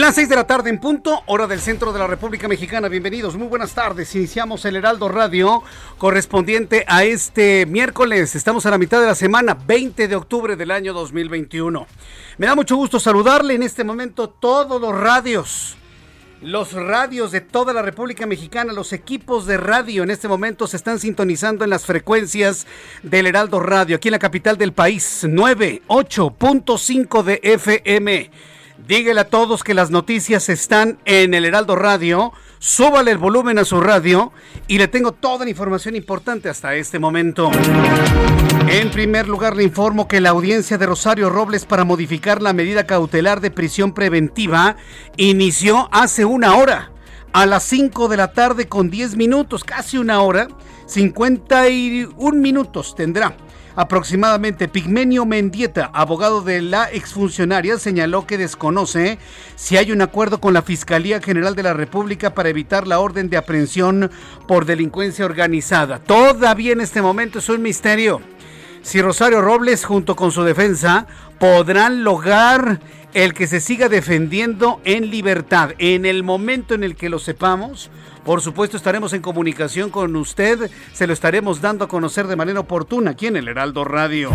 Las 6 de la tarde en punto, hora del centro de la República Mexicana. Bienvenidos, muy buenas tardes. Iniciamos el Heraldo Radio correspondiente a este miércoles. Estamos a la mitad de la semana, 20 de octubre del año 2021. Me da mucho gusto saludarle en este momento todos los radios. Los radios de toda la República Mexicana, los equipos de radio en este momento se están sintonizando en las frecuencias del Heraldo Radio, aquí en la capital del país, 98.5 de FM. Dígale a todos que las noticias están en el Heraldo Radio. Súbale el volumen a su radio y le tengo toda la información importante hasta este momento. En primer lugar, le informo que la audiencia de Rosario Robles para modificar la medida cautelar de prisión preventiva inició hace una hora, a las 5 de la tarde con 10 minutos, casi una hora, 51 minutos tendrá. Aproximadamente Pigmenio Mendieta, abogado de la exfuncionaria, señaló que desconoce si hay un acuerdo con la Fiscalía General de la República para evitar la orden de aprehensión por delincuencia organizada. Todavía en este momento es un misterio si Rosario Robles junto con su defensa podrán lograr el que se siga defendiendo en libertad. En el momento en el que lo sepamos, por supuesto estaremos en comunicación con usted, se lo estaremos dando a conocer de manera oportuna aquí en el Heraldo Radio.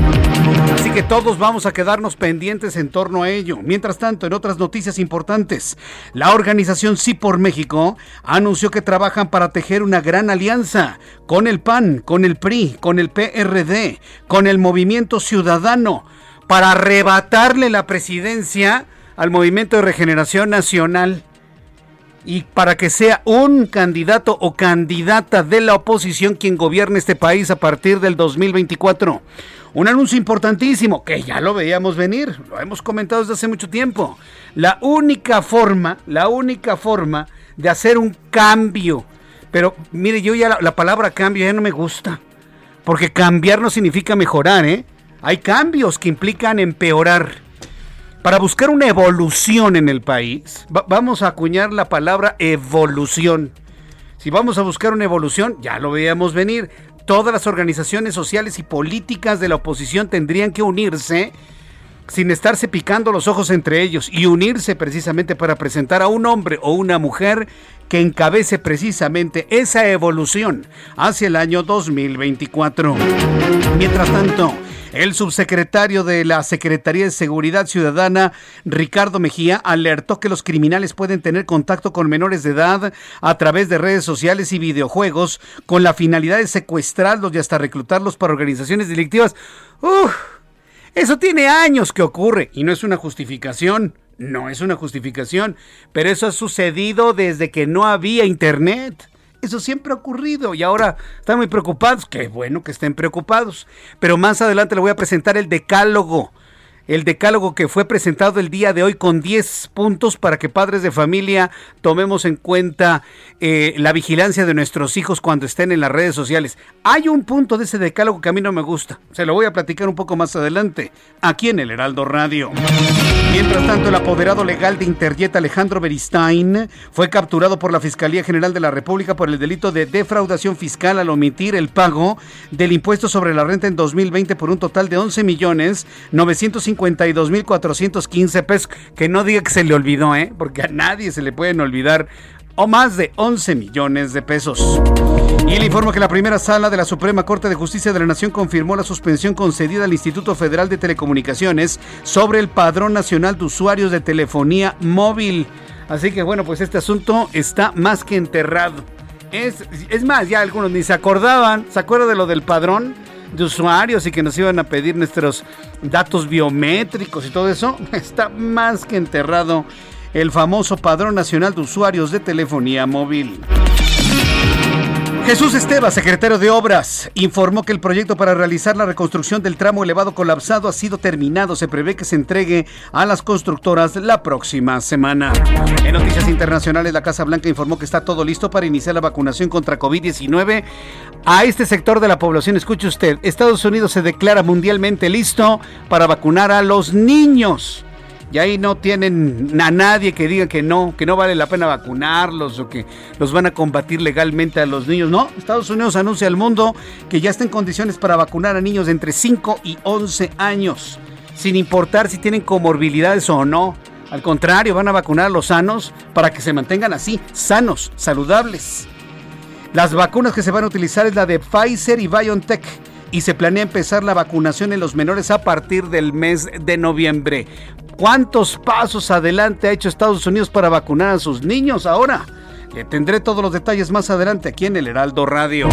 Así que todos vamos a quedarnos pendientes en torno a ello. Mientras tanto, en otras noticias importantes, la organización Sí por México anunció que trabajan para tejer una gran alianza con el PAN, con el PRI, con el PRD, con el Movimiento Ciudadano para arrebatarle la presidencia al Movimiento de Regeneración Nacional y para que sea un candidato o candidata de la oposición quien gobierne este país a partir del 2024. Un anuncio importantísimo que ya lo veíamos venir, lo hemos comentado desde hace mucho tiempo. La única forma, la única forma de hacer un cambio, pero mire, yo ya la, la palabra cambio ya no me gusta, porque cambiar no significa mejorar, ¿eh? Hay cambios que implican empeorar. Para buscar una evolución en el país, va- vamos a acuñar la palabra evolución. Si vamos a buscar una evolución, ya lo veíamos venir. Todas las organizaciones sociales y políticas de la oposición tendrían que unirse sin estarse picando los ojos entre ellos y unirse precisamente para presentar a un hombre o una mujer que encabece precisamente esa evolución hacia el año 2024. Mientras tanto, el subsecretario de la Secretaría de Seguridad Ciudadana, Ricardo Mejía, alertó que los criminales pueden tener contacto con menores de edad a través de redes sociales y videojuegos con la finalidad de secuestrarlos y hasta reclutarlos para organizaciones delictivas. ¡Uf! Eso tiene años que ocurre y no es una justificación. No es una justificación, pero eso ha sucedido desde que no había internet. Eso siempre ha ocurrido y ahora están muy preocupados. Qué bueno que estén preocupados. Pero más adelante le voy a presentar el decálogo. El decálogo que fue presentado el día de hoy con 10 puntos para que padres de familia tomemos en cuenta eh, la vigilancia de nuestros hijos cuando estén en las redes sociales. Hay un punto de ese decálogo que a mí no me gusta. Se lo voy a platicar un poco más adelante aquí en el Heraldo Radio. Mientras tanto, el apoderado legal de Interjet Alejandro Beristain fue capturado por la Fiscalía General de la República por el delito de defraudación fiscal al omitir el pago del impuesto sobre la renta en 2020 por un total de 11 millones 905 52.415 pesos. Que no diga que se le olvidó, ¿eh? Porque a nadie se le pueden olvidar o más de 11 millones de pesos. Y le informo que la primera sala de la Suprema Corte de Justicia de la Nación confirmó la suspensión concedida al Instituto Federal de Telecomunicaciones sobre el Padrón Nacional de Usuarios de Telefonía Móvil. Así que bueno, pues este asunto está más que enterrado. Es, es más, ya algunos ni se acordaban, ¿se acuerdan de lo del padrón? De usuarios y que nos iban a pedir nuestros datos biométricos y todo eso, está más que enterrado el famoso Padrón Nacional de Usuarios de Telefonía Móvil. Jesús Esteba, secretario de Obras, informó que el proyecto para realizar la reconstrucción del tramo elevado colapsado ha sido terminado. Se prevé que se entregue a las constructoras la próxima semana. En noticias internacionales, la Casa Blanca informó que está todo listo para iniciar la vacunación contra COVID-19 a este sector de la población. Escuche usted, Estados Unidos se declara mundialmente listo para vacunar a los niños y ahí no tienen a nadie que diga que no, que no vale la pena vacunarlos o que los van a combatir legalmente a los niños. No, Estados Unidos anuncia al mundo que ya está en condiciones para vacunar a niños de entre 5 y 11 años, sin importar si tienen comorbilidades o no. Al contrario, van a vacunar a los sanos para que se mantengan así, sanos, saludables. Las vacunas que se van a utilizar es la de Pfizer y BioNTech y se planea empezar la vacunación en los menores a partir del mes de noviembre. ¿Cuántos pasos adelante ha hecho Estados Unidos para vacunar a sus niños ahora? Le tendré todos los detalles más adelante aquí en el Heraldo Radio.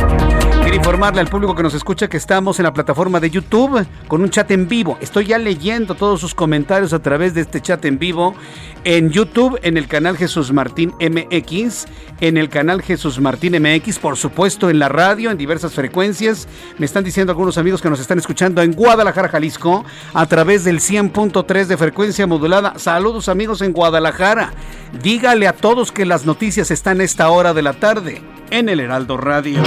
Quiero informarle al público que nos escucha que estamos en la plataforma de YouTube con un chat en vivo. Estoy ya leyendo todos sus comentarios a través de este chat en vivo en YouTube, en el canal Jesús Martín MX, en el canal Jesús Martín MX, por supuesto en la radio, en diversas frecuencias. Me están diciendo algunos amigos que nos están escuchando en Guadalajara, Jalisco, a través del 100.3 de frecuencia modulada. Saludos amigos en Guadalajara. Dígale a todos que las noticias están a esta hora de la tarde en el Heraldo Radio.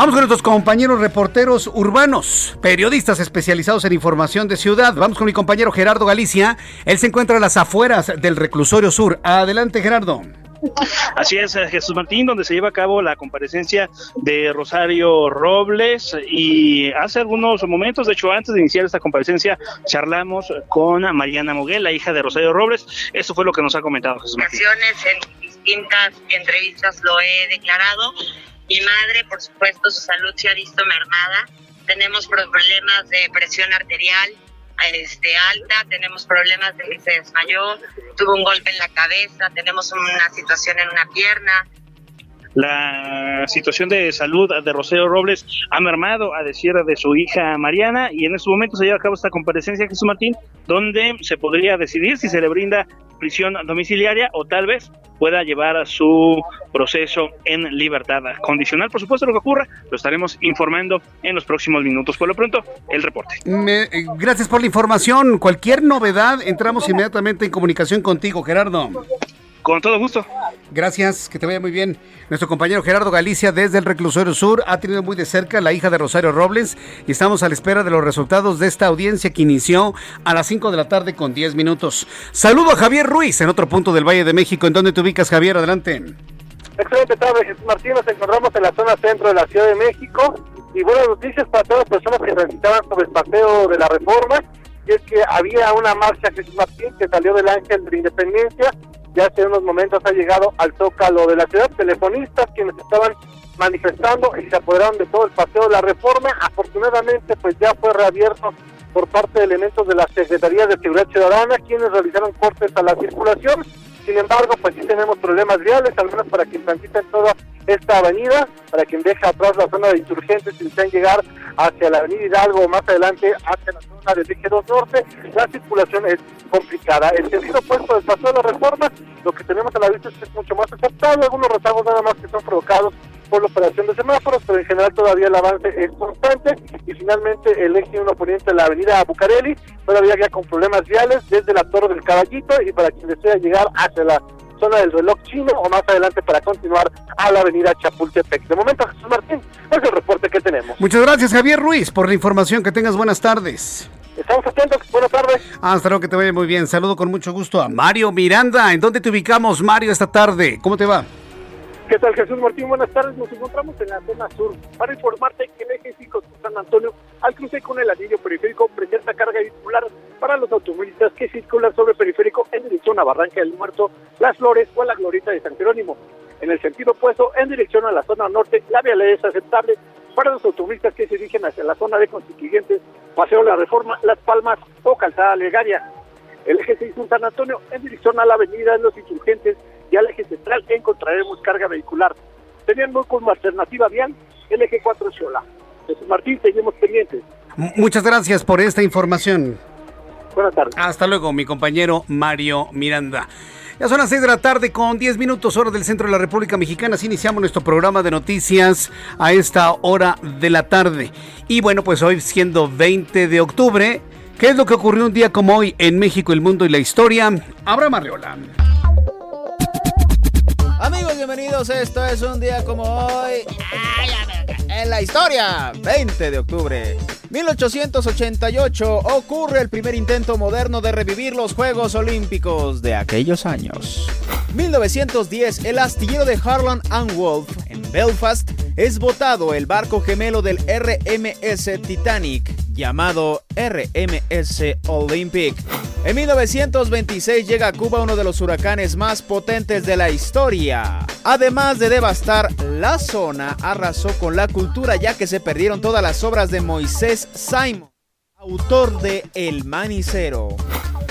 Vamos con nuestros compañeros reporteros urbanos, periodistas especializados en información de ciudad. Vamos con mi compañero Gerardo Galicia. Él se encuentra a las afueras del reclusorio sur. Adelante, Gerardo. Así es, eh, Jesús Martín, donde se lleva a cabo la comparecencia de Rosario Robles y hace algunos momentos, de hecho antes de iniciar esta comparecencia, charlamos con Mariana Moguel, la hija de Rosario Robles. Eso fue lo que nos ha comentado Jesús Martín. En distintas entrevistas lo he declarado mi madre, por supuesto, su salud se ha visto mermada. Tenemos problemas de presión arterial este, alta, tenemos problemas de que se desmayó, tuvo un golpe en la cabeza, tenemos una situación en una pierna, la situación de salud de Rosero Robles ha mermado, a decir de su hija Mariana, y en este momento se lleva a cabo esta comparecencia, Jesús Martín, donde se podría decidir si se le brinda prisión domiciliaria o tal vez pueda llevar su proceso en libertad condicional. Por supuesto, lo que ocurra lo estaremos informando en los próximos minutos. Por lo pronto, el reporte. Gracias por la información. Cualquier novedad, entramos inmediatamente en comunicación contigo, Gerardo. Con todo gusto. Gracias, que te vaya muy bien. Nuestro compañero Gerardo Galicia desde el Reclusorio Sur ha tenido muy de cerca la hija de Rosario Robles y estamos a la espera de los resultados de esta audiencia que inició a las 5 de la tarde con 10 minutos. Saludo a Javier Ruiz en otro punto del Valle de México. ¿En dónde te ubicas, Javier? Adelante. Excelente tarde, Jesús Martín. Nos encontramos en la zona centro de la Ciudad de México y buenas noticias para todas las personas que transitaban sobre el paseo de la reforma. Y es que había una marcha, Jesús Martín, que salió del Ángel de la Independencia ya hace unos momentos ha llegado al Zócalo de la ciudad, telefonistas quienes estaban manifestando y se apoderaron de todo el paseo de la reforma. Afortunadamente, pues ya fue reabierto por parte de elementos de la Secretaría de Seguridad Ciudadana, quienes realizaron cortes a la circulación. Sin embargo, pues sí tenemos problemas viales, al menos para quien transita en toda esta avenida, para quien deja atrás la zona de insurgentes y desean llegar hacia la avenida Hidalgo o más adelante hacia la zona del eje 2 norte, la circulación es complicada. El sentido opuesto del paso de la reforma, lo que tenemos a la vista es que es mucho más aceptable, algunos rezagos nada más que son provocados por la operación de semáforos, pero en general todavía el avance es constante y finalmente el eje 1 poniente de la avenida Bucareli todavía ya con problemas viales desde la Torre del Caballito y para quien desea llegar hacia la zona del reloj chino o más adelante para continuar a la avenida Chapultepec. De momento, Jesús Martín, es el reporte que tenemos. Muchas gracias, Javier Ruiz, por la información. Que tengas buenas tardes. Estamos atentos. Buenas tardes. Hasta luego, que te vaya muy bien. Saludo con mucho gusto a Mario Miranda. ¿En dónde te ubicamos, Mario, esta tarde? ¿Cómo te va? ¿Qué tal Jesús Martín? Buenas tardes, nos encontramos en la zona sur para informarte que el eje 5 San Antonio al cruce con el anillo periférico presenta carga vehicular para los automovilistas que circulan sobre periférico en dirección a Barranca del Muerto, Las Flores o a la Glorita de San Jerónimo. En el sentido opuesto, en dirección a la zona norte, la vialidad es aceptable para los automovilistas que se dirigen hacia la zona de Constituyentes, Paseo La Reforma, Las Palmas o Calzada Legaria. El eje 6 San Antonio en dirección a la avenida de los Insurgentes y al eje central encontraremos carga vehicular. Teniendo como alternativa vial el eje 4 Xola. Jesús Martín, seguimos pendientes. Muchas gracias por esta información. Buenas tardes. Hasta luego, mi compañero Mario Miranda. Ya son las 6 de la tarde con 10 minutos hora del centro de la República Mexicana. Así iniciamos nuestro programa de noticias a esta hora de la tarde. Y bueno, pues hoy siendo 20 de octubre, ¿qué es lo que ocurrió un día como hoy en México, el mundo y la historia? Abraham Arreola. Amigos, bienvenidos. Esto es un día como hoy. En la historia, 20 de octubre. 1888 ocurre el primer intento moderno de revivir los Juegos Olímpicos de aquellos años. 1910, el astillero de Harlan and Wolff en Belfast es votado el barco gemelo del RMS Titanic, llamado RMS Olympic. En 1926 llega a Cuba uno de los huracanes más potentes de la historia. Además de devastar la zona, arrasó con la cultura ya que se perdieron todas las obras de Moisés Simon, autor de El Manicero.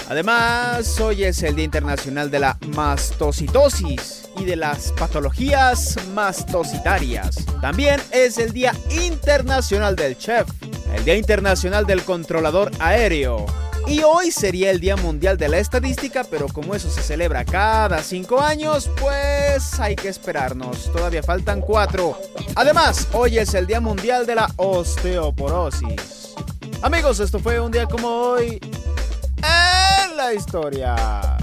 Además, hoy es el Día Internacional de la Mastocitosis y de las patologías mastocitarias. También es el Día Internacional del Chef, el Día Internacional del Controlador Aéreo. Y hoy sería el Día Mundial de la Estadística, pero como eso se celebra cada cinco años, pues hay que esperarnos. Todavía faltan cuatro. Además, hoy es el Día Mundial de la Osteoporosis. Amigos, esto fue un día como hoy en la historia.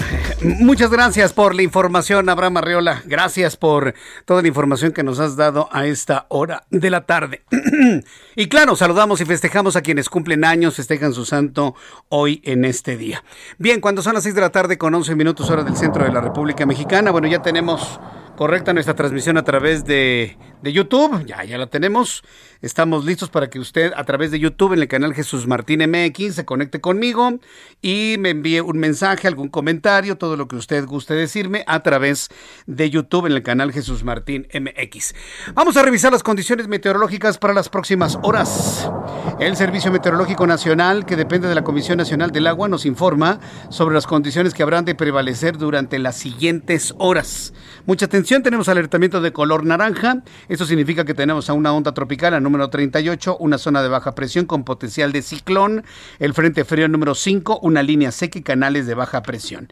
Muchas gracias por la información, Abraham Arreola. Gracias por toda la información que nos has dado a esta hora de la tarde. y claro, saludamos y festejamos a quienes cumplen años, festejan su santo hoy en este día. Bien, cuando son las 6 de la tarde con 11 minutos hora del centro de la República Mexicana, bueno, ya tenemos correcta nuestra transmisión a través de, de YouTube. Ya, ya la tenemos. Estamos listos para que usted a través de YouTube en el canal Jesús Martín MX se conecte conmigo y me envíe un mensaje, algún comentario, todo lo que usted guste decirme a través de YouTube en el canal Jesús Martín MX. Vamos a revisar las condiciones meteorológicas para las próximas horas. El Servicio Meteorológico Nacional, que depende de la Comisión Nacional del Agua, nos informa sobre las condiciones que habrán de prevalecer durante las siguientes horas. Mucha atención, tenemos alertamiento de color naranja. Esto significa que tenemos a una onda tropical, a número 38, una zona de baja presión con potencial de ciclón, el frente frío número 5, una línea seca y canales de baja presión.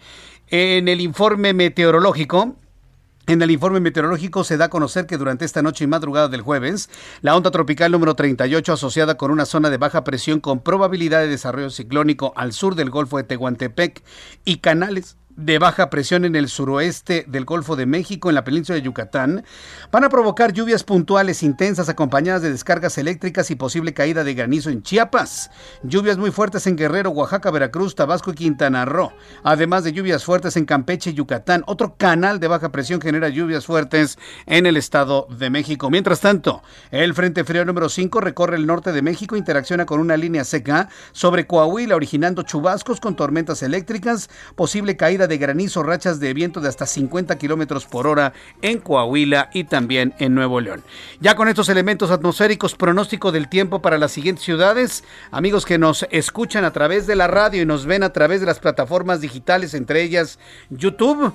En el informe meteorológico, en el informe meteorológico se da a conocer que durante esta noche y madrugada del jueves, la onda tropical número 38 asociada con una zona de baja presión con probabilidad de desarrollo ciclónico al sur del Golfo de Tehuantepec y canales de baja presión en el suroeste del Golfo de México, en la península de Yucatán, van a provocar lluvias puntuales intensas acompañadas de descargas eléctricas y posible caída de granizo en Chiapas. Lluvias muy fuertes en Guerrero, Oaxaca, Veracruz, Tabasco y Quintana Roo. Además de lluvias fuertes en Campeche y Yucatán. Otro canal de baja presión genera lluvias fuertes en el Estado de México. Mientras tanto, el Frente Frío número 5 recorre el norte de México, interacciona con una línea seca sobre Coahuila, originando chubascos con tormentas eléctricas, posible caída de granizo, rachas de viento de hasta 50 kilómetros por hora en Coahuila y también en Nuevo León. Ya con estos elementos atmosféricos, pronóstico del tiempo para las siguientes ciudades. Amigos que nos escuchan a través de la radio y nos ven a través de las plataformas digitales, entre ellas YouTube.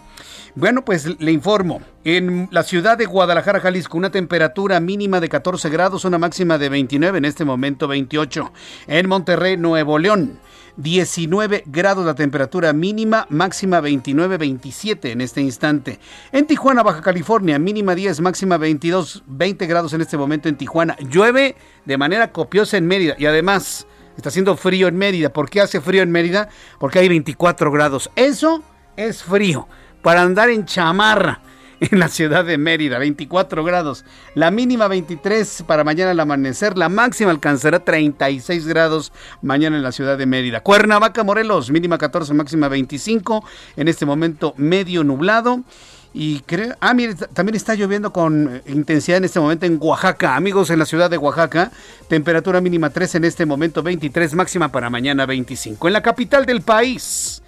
Bueno, pues le informo. En la ciudad de Guadalajara, Jalisco, una temperatura mínima de 14 grados, una máxima de 29, en este momento 28. En Monterrey, Nuevo León. 19 grados la temperatura mínima, máxima 29, 27 en este instante. En Tijuana, Baja California, mínima 10, máxima 22, 20 grados en este momento en Tijuana. Llueve de manera copiosa en Mérida y además está haciendo frío en Mérida. ¿Por qué hace frío en Mérida? Porque hay 24 grados. Eso es frío para andar en chamarra. En la ciudad de Mérida, 24 grados. La mínima 23 para mañana al amanecer, la máxima alcanzará 36 grados mañana en la ciudad de Mérida. Cuernavaca, Morelos, mínima 14, máxima 25. En este momento medio nublado. Y creo, ah, mire, también está lloviendo con eh, intensidad en este momento en Oaxaca. Amigos, en la ciudad de Oaxaca, temperatura mínima 3 en este momento, 23, máxima para mañana 25. En la capital del país,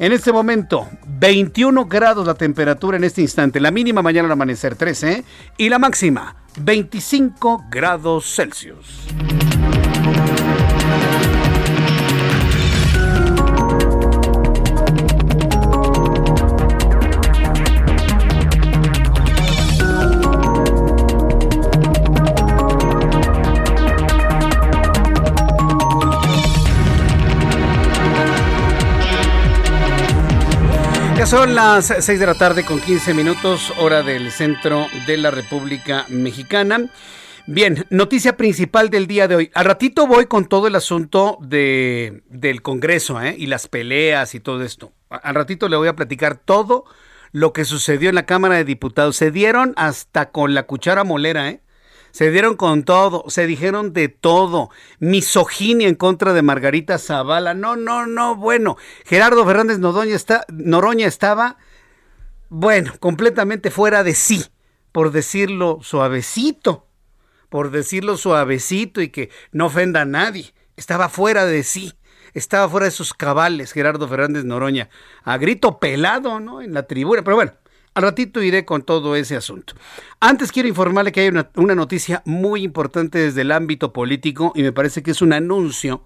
en este momento, 21 grados la temperatura en este instante. La mínima mañana al amanecer 13 y la máxima 25 grados Celsius. Son las 6 de la tarde con 15 minutos, hora del centro de la República Mexicana. Bien, noticia principal del día de hoy. Al ratito voy con todo el asunto de, del Congreso ¿eh? y las peleas y todo esto. Al ratito le voy a platicar todo lo que sucedió en la Cámara de Diputados. Se dieron hasta con la cuchara molera, ¿eh? Se dieron con todo, se dijeron de todo. Misoginia en contra de Margarita Zavala. No, no, no, bueno. Gerardo Fernández Noroña, Noroña estaba, bueno, completamente fuera de sí, por decirlo suavecito, por decirlo suavecito y que no ofenda a nadie. Estaba fuera de sí estaba fuera de sus cabales Gerardo Fernández Noroña, a grito pelado, ¿no? En la tribuna, pero bueno, al ratito iré con todo ese asunto. Antes quiero informarle que hay una, noticia muy importante desde el ámbito político y me parece que es un anuncio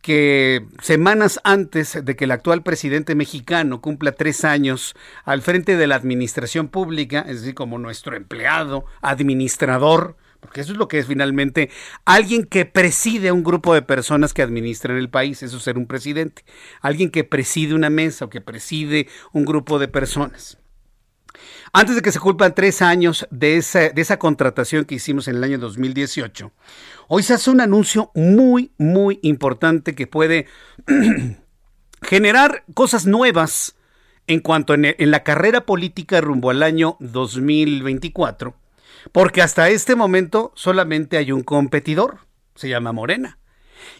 que semanas antes de que el actual presidente mexicano cumpla tres años al frente de la administración pública, es decir, como nuestro empleado, administrador, porque eso es lo que es finalmente alguien que preside un grupo de personas que administran el país, eso es ser un presidente, alguien que preside una mesa o que preside un grupo de personas. Antes de que se culpan tres años de esa, de esa contratación que hicimos en el año 2018, hoy se hace un anuncio muy, muy importante que puede generar cosas nuevas en cuanto en, en la carrera política rumbo al año 2024, porque hasta este momento solamente hay un competidor, se llama Morena.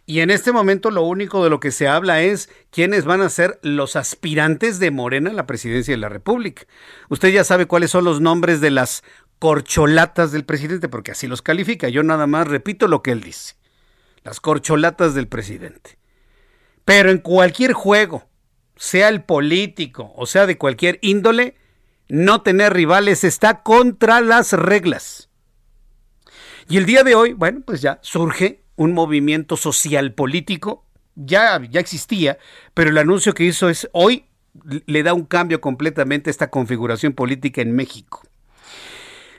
Y en este momento lo único de lo que se habla es quiénes van a ser los aspirantes de Morena a la presidencia de la República. Usted ya sabe cuáles son los nombres de las corcholatas del presidente, porque así los califica. Yo nada más repito lo que él dice. Las corcholatas del presidente. Pero en cualquier juego, sea el político o sea de cualquier índole, no tener rivales está contra las reglas. Y el día de hoy, bueno, pues ya surge un movimiento social político, ya, ya existía, pero el anuncio que hizo es hoy le da un cambio completamente a esta configuración política en México.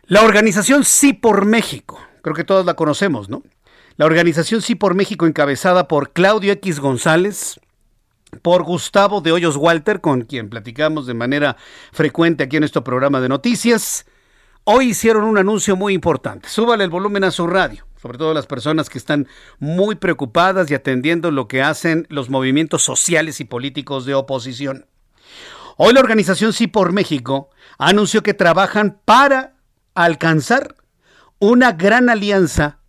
La organización Sí por México, creo que todos la conocemos, ¿no? La organización Sí por México encabezada por Claudio X González, por Gustavo de Hoyos Walter, con quien platicamos de manera frecuente aquí en este programa de noticias, hoy hicieron un anuncio muy importante. Súbale el volumen a su radio sobre todo las personas que están muy preocupadas y atendiendo lo que hacen los movimientos sociales y políticos de oposición. Hoy la organización Sí por México anunció que trabajan para alcanzar una gran alianza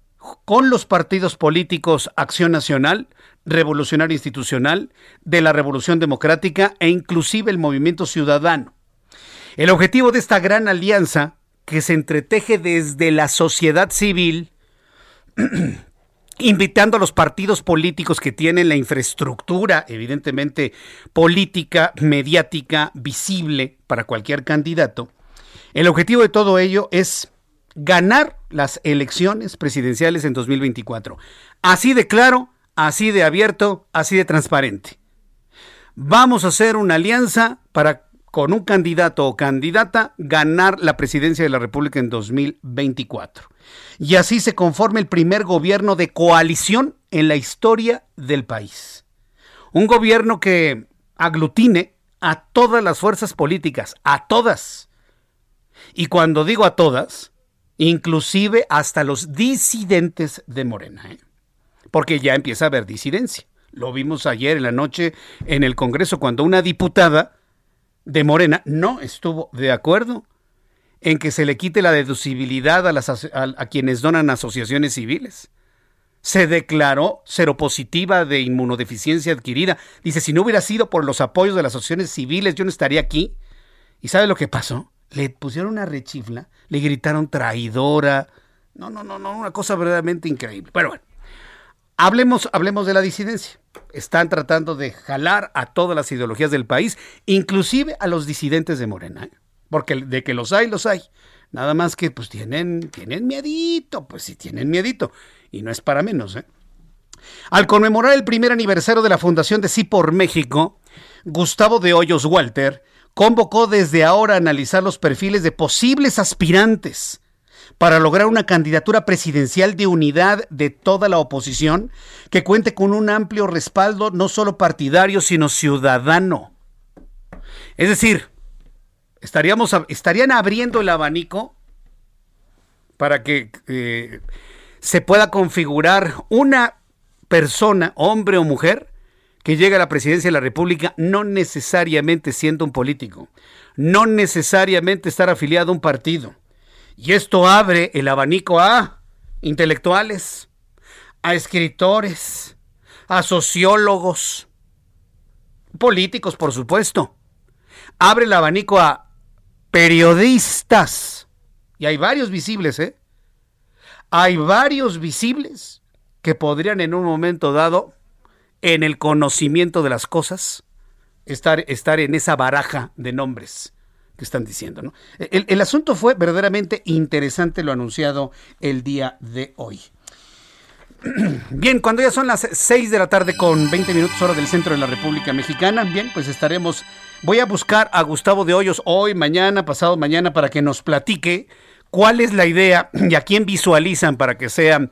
con los partidos políticos Acción Nacional, Revolucionario Institucional, de la Revolución Democrática e inclusive el Movimiento Ciudadano. El objetivo de esta gran alianza, que se entreteje desde la sociedad civil, invitando a los partidos políticos que tienen la infraestructura, evidentemente política, mediática, visible para cualquier candidato. El objetivo de todo ello es ganar las elecciones presidenciales en 2024. Así de claro, así de abierto, así de transparente. Vamos a hacer una alianza para con un candidato o candidata ganar la presidencia de la República en 2024 y así se conforme el primer gobierno de coalición en la historia del país. Un gobierno que aglutine a todas las fuerzas políticas, a todas. Y cuando digo a todas, inclusive hasta los disidentes de Morena, ¿eh? porque ya empieza a haber disidencia. Lo vimos ayer en la noche en el Congreso cuando una diputada de Morena no estuvo de acuerdo en que se le quite la deducibilidad a, a, quienes donan asociaciones civiles. Se declaró seropositiva de inmunodeficiencia adquirida. Dice, si no hubiera sido por los apoyos de las asociaciones civiles, yo no estaría aquí. ¿Y sabe lo que pasó? Le pusieron una rechifla, le gritaron traidora. No, no, no, no, una cosa verdaderamente increíble. Pero bueno, hablemos, hablemos de la disidencia. Están tratando de jalar a todas las ideologías del país, inclusive a los disidentes de Morena. ¿eh? Porque de que los hay, los hay. Nada más que pues tienen, tienen miedito, pues sí tienen miedito. Y no es para menos, ¿eh? Al conmemorar el primer aniversario de la fundación de Sí por México, Gustavo de Hoyos Walter convocó desde ahora a analizar los perfiles de posibles aspirantes para lograr una candidatura presidencial de unidad de toda la oposición que cuente con un amplio respaldo no solo partidario, sino ciudadano. Es decir, estaríamos, estarían abriendo el abanico para que eh, se pueda configurar una persona, hombre o mujer, que llegue a la presidencia de la República no necesariamente siendo un político, no necesariamente estar afiliado a un partido. Y esto abre el abanico a intelectuales, a escritores, a sociólogos, políticos, por supuesto. Abre el abanico a periodistas. Y hay varios visibles, ¿eh? Hay varios visibles que podrían en un momento dado, en el conocimiento de las cosas, estar, estar en esa baraja de nombres que están diciendo. ¿no? El, el asunto fue verdaderamente interesante lo anunciado el día de hoy. Bien, cuando ya son las 6 de la tarde con 20 minutos hora del centro de la República Mexicana, bien, pues estaremos Voy a buscar a Gustavo de Hoyos hoy, mañana, pasado mañana, para que nos platique cuál es la idea y a quién visualizan para que sea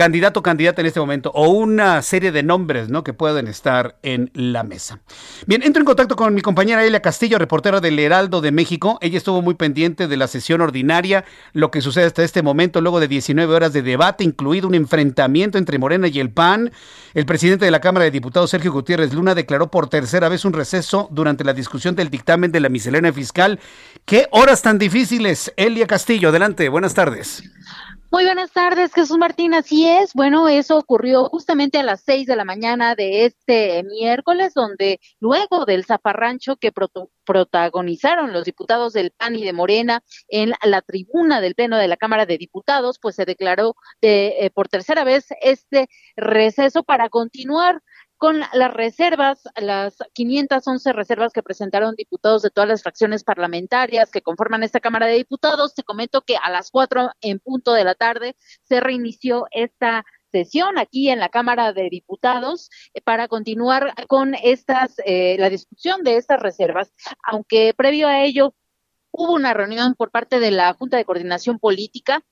candidato o candidata en este momento o una serie de nombres ¿no? que pueden estar en la mesa. Bien, entro en contacto con mi compañera Elia Castillo, reportera del Heraldo de México. Ella estuvo muy pendiente de la sesión ordinaria, lo que sucede hasta este momento, luego de 19 horas de debate, incluido un enfrentamiento entre Morena y el PAN. El presidente de la Cámara de Diputados, Sergio Gutiérrez Luna, declaró por tercera vez un receso durante la discusión del dictamen de la miscelánea fiscal. ¿Qué horas tan difíciles? Elia Castillo, adelante, buenas tardes. Muy buenas tardes, Jesús Martín. Así es. Bueno, eso ocurrió justamente a las seis de la mañana de este miércoles, donde luego del zafarrancho que protagonizaron los diputados del PAN y de Morena en la tribuna del Pleno de la Cámara de Diputados, pues se declaró de, eh, por tercera vez este receso para continuar con las reservas, las 511 reservas que presentaron diputados de todas las fracciones parlamentarias que conforman esta Cámara de Diputados. Te comento que a las 4 en punto de la tarde se reinició esta sesión aquí en la Cámara de Diputados eh, para continuar con estas, eh, la discusión de estas reservas, aunque previo a ello hubo una reunión por parte de la Junta de Coordinación Política.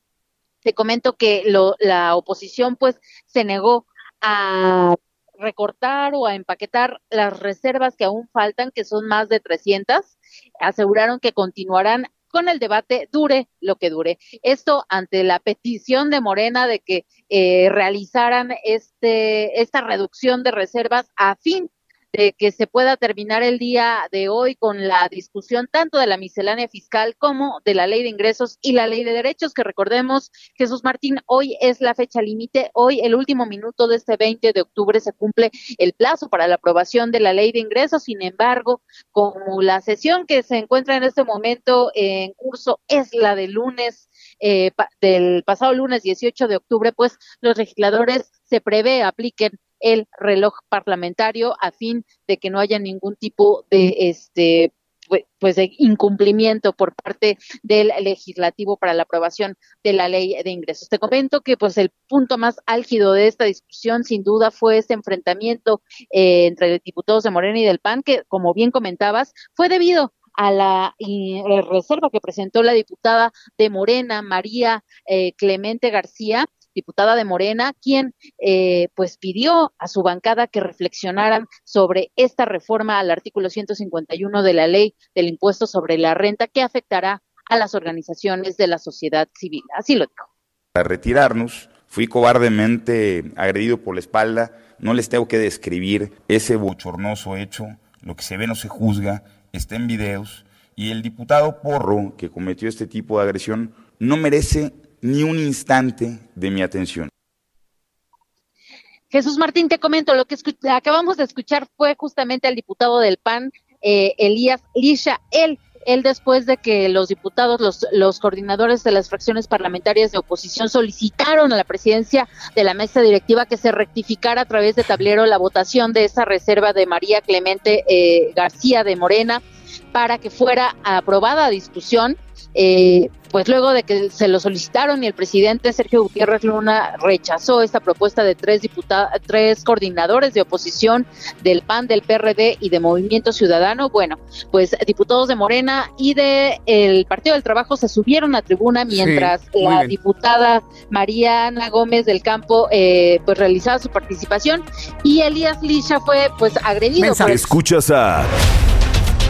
Te comento que lo, la oposición pues se negó a recortar o a empaquetar las reservas que aún faltan, que son más de 300. Aseguraron que continuarán con el debate dure lo que dure. Esto ante la petición de Morena de que eh, realizaran este, esta reducción de reservas a fin de que se pueda terminar el día de hoy con la discusión tanto de la miscelánea fiscal como de la ley de ingresos y la ley de derechos, que recordemos, Jesús Martín, hoy es la fecha límite, hoy el último minuto de este 20 de octubre se cumple el plazo para la aprobación de la ley de ingresos, sin embargo, como la sesión que se encuentra en este momento en curso es la de lunes eh, del pasado lunes 18 de octubre, pues los legisladores se prevé apliquen el reloj parlamentario a fin de que no haya ningún tipo de este pues de incumplimiento por parte del legislativo para la aprobación de la ley de ingresos. Te comento que pues el punto más álgido de esta discusión sin duda fue este enfrentamiento eh, entre diputados de Morena y del PAN que como bien comentabas fue debido a la reserva que presentó la diputada de Morena, María eh, Clemente García, diputada de Morena, quien eh, pues pidió a su bancada que reflexionaran sobre esta reforma al artículo 151 de la ley del impuesto sobre la renta que afectará a las organizaciones de la sociedad civil. Así lo dijo. A retirarnos, fui cobardemente agredido por la espalda, no les tengo que describir ese bochornoso hecho, lo que se ve no se juzga, está en videos Y el diputado Porro, que cometió este tipo de agresión, no merece ni un instante de mi atención. Jesús Martín, te comento, lo que acabamos de escuchar fue justamente al diputado del PAN, eh, Elías Lisha. Él, él después de que los diputados, los, los coordinadores de las fracciones parlamentarias de oposición solicitaron a la presidencia de la mesa directiva que se rectificara a través de tablero la votación de esa reserva de María Clemente eh, García de Morena para que fuera aprobada a discusión eh, pues luego de que se lo solicitaron y el presidente Sergio Gutiérrez Luna rechazó esta propuesta de tres diputados, tres coordinadores de oposición del PAN, del PRD y de Movimiento Ciudadano, bueno, pues diputados de Morena y de el Partido del Trabajo se subieron a tribuna mientras la diputada Mariana Gómez del Campo eh, pues realizaba su participación y Elías Lisha fue pues agredido. Escuchas a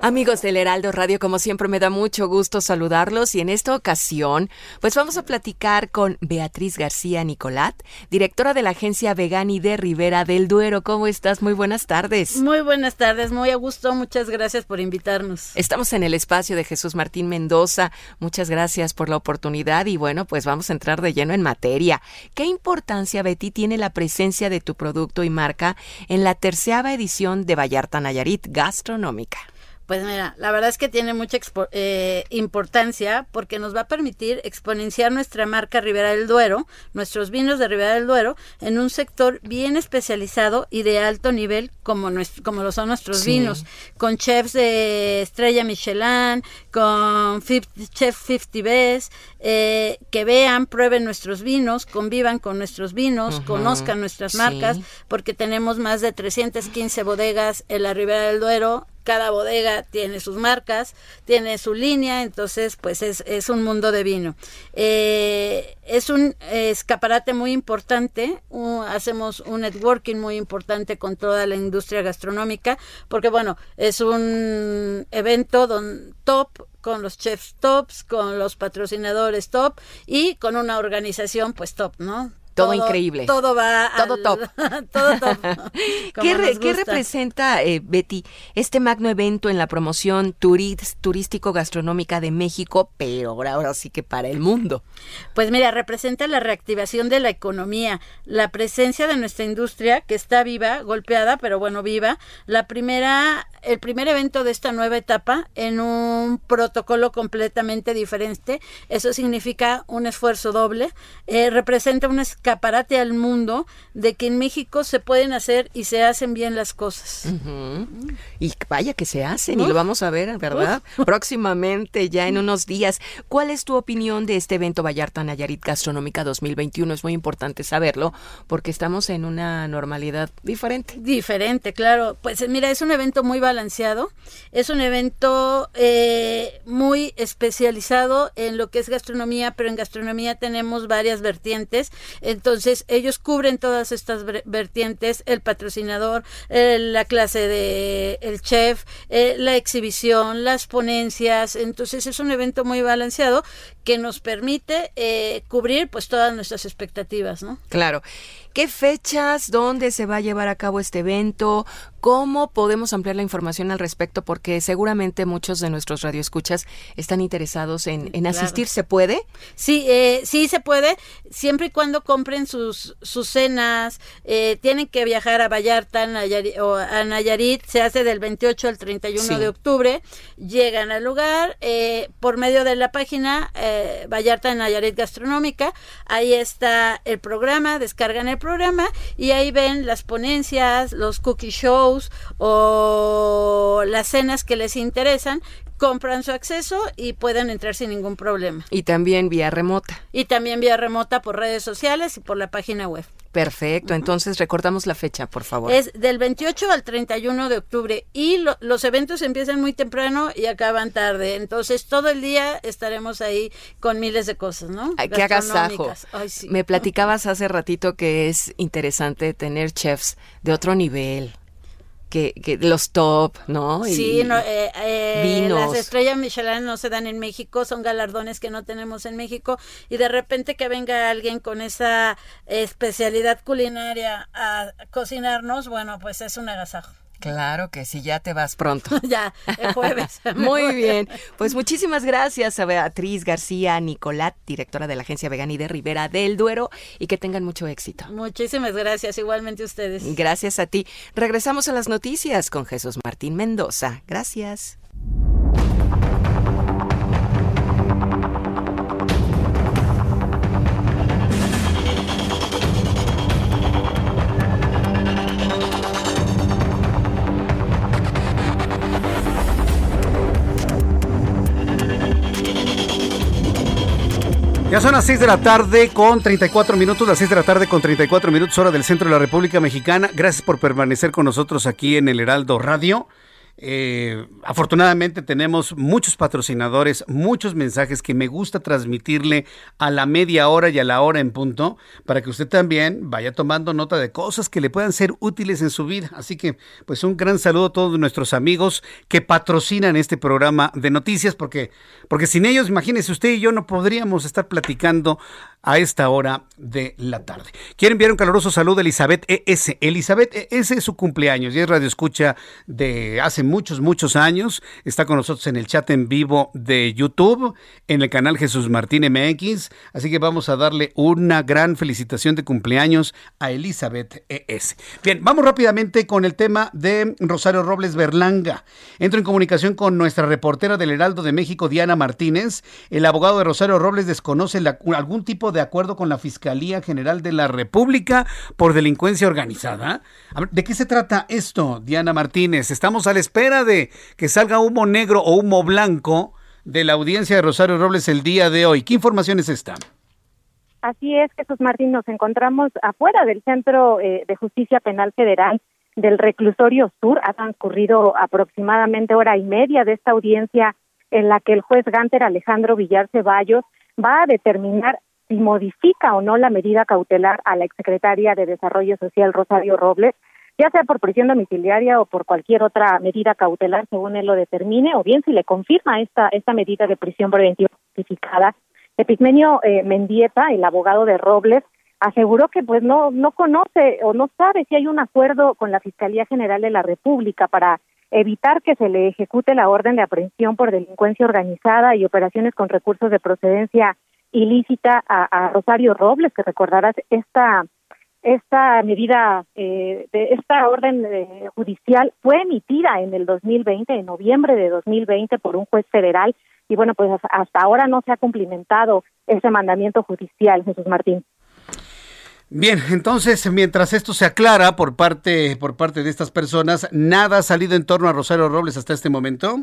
Amigos del Heraldo Radio, como siempre me da mucho gusto saludarlos y en esta ocasión pues vamos a platicar con Beatriz García Nicolat, directora de la agencia Vegani de Rivera del Duero. ¿Cómo estás? Muy buenas tardes. Muy buenas tardes, muy a gusto, muchas gracias por invitarnos. Estamos en el espacio de Jesús Martín Mendoza, muchas gracias por la oportunidad y bueno, pues vamos a entrar de lleno en materia. ¿Qué importancia, Betty, tiene la presencia de tu producto y marca en la tercera edición de Vallarta Nayarit Gastronómica? Pues mira, la verdad es que tiene mucha eh, importancia porque nos va a permitir exponenciar nuestra marca Ribera del Duero, nuestros vinos de Ribera del Duero, en un sector bien especializado y de alto nivel como, como lo son nuestros vinos, con chefs de estrella Michelin, con chef 50 Best, eh, que vean, prueben nuestros vinos, convivan con nuestros vinos, conozcan nuestras marcas, porque tenemos más de 315 bodegas en la Ribera del Duero cada bodega tiene sus marcas, tiene su línea, entonces pues es, es un mundo de vino. Eh, es un escaparate muy importante, hacemos un networking muy importante con toda la industria gastronómica, porque bueno, es un evento don, top con los chefs tops, con los patrocinadores top y con una organización pues top, ¿no? Todo, increíble. Todo va. Todo top. todo top. ¿Qué, representa, eh, Betty, este magno evento en la promoción turístico-gastronómica de México, pero ahora, ahora sí que para el mundo? Pues mira, representa la reactivación de la economía, la presencia de nuestra industria que está viva, golpeada, pero bueno, viva. La primera, el primer evento de esta nueva etapa en un protocolo completamente diferente. Eso significa un esfuerzo doble. Eh, representa una escaparate al mundo de que en México se pueden hacer y se hacen bien las cosas. Y vaya que se hacen, y lo vamos a ver, ¿verdad? Próximamente, ya en unos días. ¿Cuál es tu opinión de este evento Vallarta Nayarit Gastronómica 2021? Es muy importante saberlo porque estamos en una normalidad diferente. Diferente, claro. Pues mira, es un evento muy balanceado, es un evento eh, muy especializado en lo que es gastronomía, pero en gastronomía tenemos varias vertientes. Entonces, ellos cubren todas estas vertientes, el patrocinador, la clase de el chef, eh, la exhibición, las ponencias. Entonces, es un evento muy balanceado que nos permite eh, cubrir pues todas nuestras expectativas, ¿no? Claro. ¿Qué fechas? ¿Dónde se va a llevar a cabo este evento? ¿Cómo podemos ampliar la información al respecto? Porque seguramente muchos de nuestros radioescuchas están interesados en, asistir. ¿Se puede? Sí, eh, sí se puede, siempre y cuando compren sus, sus cenas. Eh, tienen que viajar a Vallarta o a Nayarit. Se hace del 28 al 31 de octubre. Llegan al lugar eh, por medio de la página Vallarta Nayarit Gastronómica. Ahí está el programa, descargan el programa y ahí ven las ponencias, los cookie shows o las cenas que les interesan compran su acceso y pueden entrar sin ningún problema. Y también vía remota. Y también vía remota por redes sociales y por la página web. Perfecto, entonces recordamos la fecha, por favor. Es del 28 al 31 de octubre y los eventos empiezan muy temprano y acaban tarde. Entonces todo el día estaremos ahí con miles de cosas, ¿no? Ay, qué agasajo. Me platicabas hace ratito que es interesante tener chefs de otro nivel que, que los top, ¿no? Sí, eh, eh, las estrellas Michelin no se dan en México, son galardones que no tenemos en México y de repente que venga alguien con esa especialidad culinaria a cocinarnos, bueno, pues es un agasajo. Claro que sí, ya te vas pronto. ya, el jueves. Muy bien. Pues muchísimas gracias a Beatriz García Nicolat, directora de la agencia Vegani de Rivera del Duero, y que tengan mucho éxito. Muchísimas gracias, igualmente ustedes. Gracias a ti. Regresamos a las noticias con Jesús Martín Mendoza. Gracias. Ya son las 6 de la tarde con 34 minutos, las 6 de la tarde con 34 minutos hora del centro de la República Mexicana. Gracias por permanecer con nosotros aquí en el Heraldo Radio. Eh, afortunadamente tenemos muchos patrocinadores, muchos mensajes que me gusta transmitirle a la media hora y a la hora en punto para que usted también vaya tomando nota de cosas que le puedan ser útiles en su vida. Así que pues un gran saludo a todos nuestros amigos que patrocinan este programa de noticias porque, porque sin ellos, imagínese usted y yo no podríamos estar platicando a esta hora de la tarde. Quiero enviar un caluroso saludo a Elizabeth E.S. Elizabeth E.S. es su cumpleaños y es radio escucha de hace muchos, muchos años. Está con nosotros en el chat en vivo de YouTube, en el canal Jesús Martín MX. Así que vamos a darle una gran felicitación de cumpleaños a Elizabeth E.S. Bien, vamos rápidamente con el tema de Rosario Robles Berlanga. Entro en comunicación con nuestra reportera del Heraldo de México, Diana Martínez. El abogado de Rosario Robles desconoce algún tipo de acuerdo con la Fiscalía General de la República por delincuencia organizada. ¿De qué se trata esto, Diana Martínez? Estamos a la espera de que salga humo negro o humo blanco de la audiencia de Rosario Robles el día de hoy. ¿Qué información es esta? Así es, Jesús Martín, nos encontramos afuera del Centro eh, de Justicia Penal Federal del Reclusorio Sur. Ha transcurrido aproximadamente hora y media de esta audiencia en la que el juez Ganter Alejandro Villar Ceballos va a determinar si modifica o no la medida cautelar a la exsecretaria de Desarrollo Social Rosario Robles, ya sea por prisión domiciliaria o por cualquier otra medida cautelar según él lo determine, o bien si le confirma esta, esta medida de prisión preventiva justificada. Epigmenio eh, Mendieta, el abogado de Robles, aseguró que pues no, no conoce o no sabe si hay un acuerdo con la Fiscalía General de la República para evitar que se le ejecute la orden de aprehensión por delincuencia organizada y operaciones con recursos de procedencia ilícita a, Rosario Robles, que recordarás esta esta medida eh, de esta orden eh, judicial fue emitida en el 2020, en noviembre de 2020 por un juez federal y bueno, pues hasta ahora no se ha cumplimentado ese mandamiento judicial, Jesús Martín. Bien, entonces, mientras esto se aclara por parte por parte de estas personas, nada ha salido en torno a Rosario Robles hasta este momento.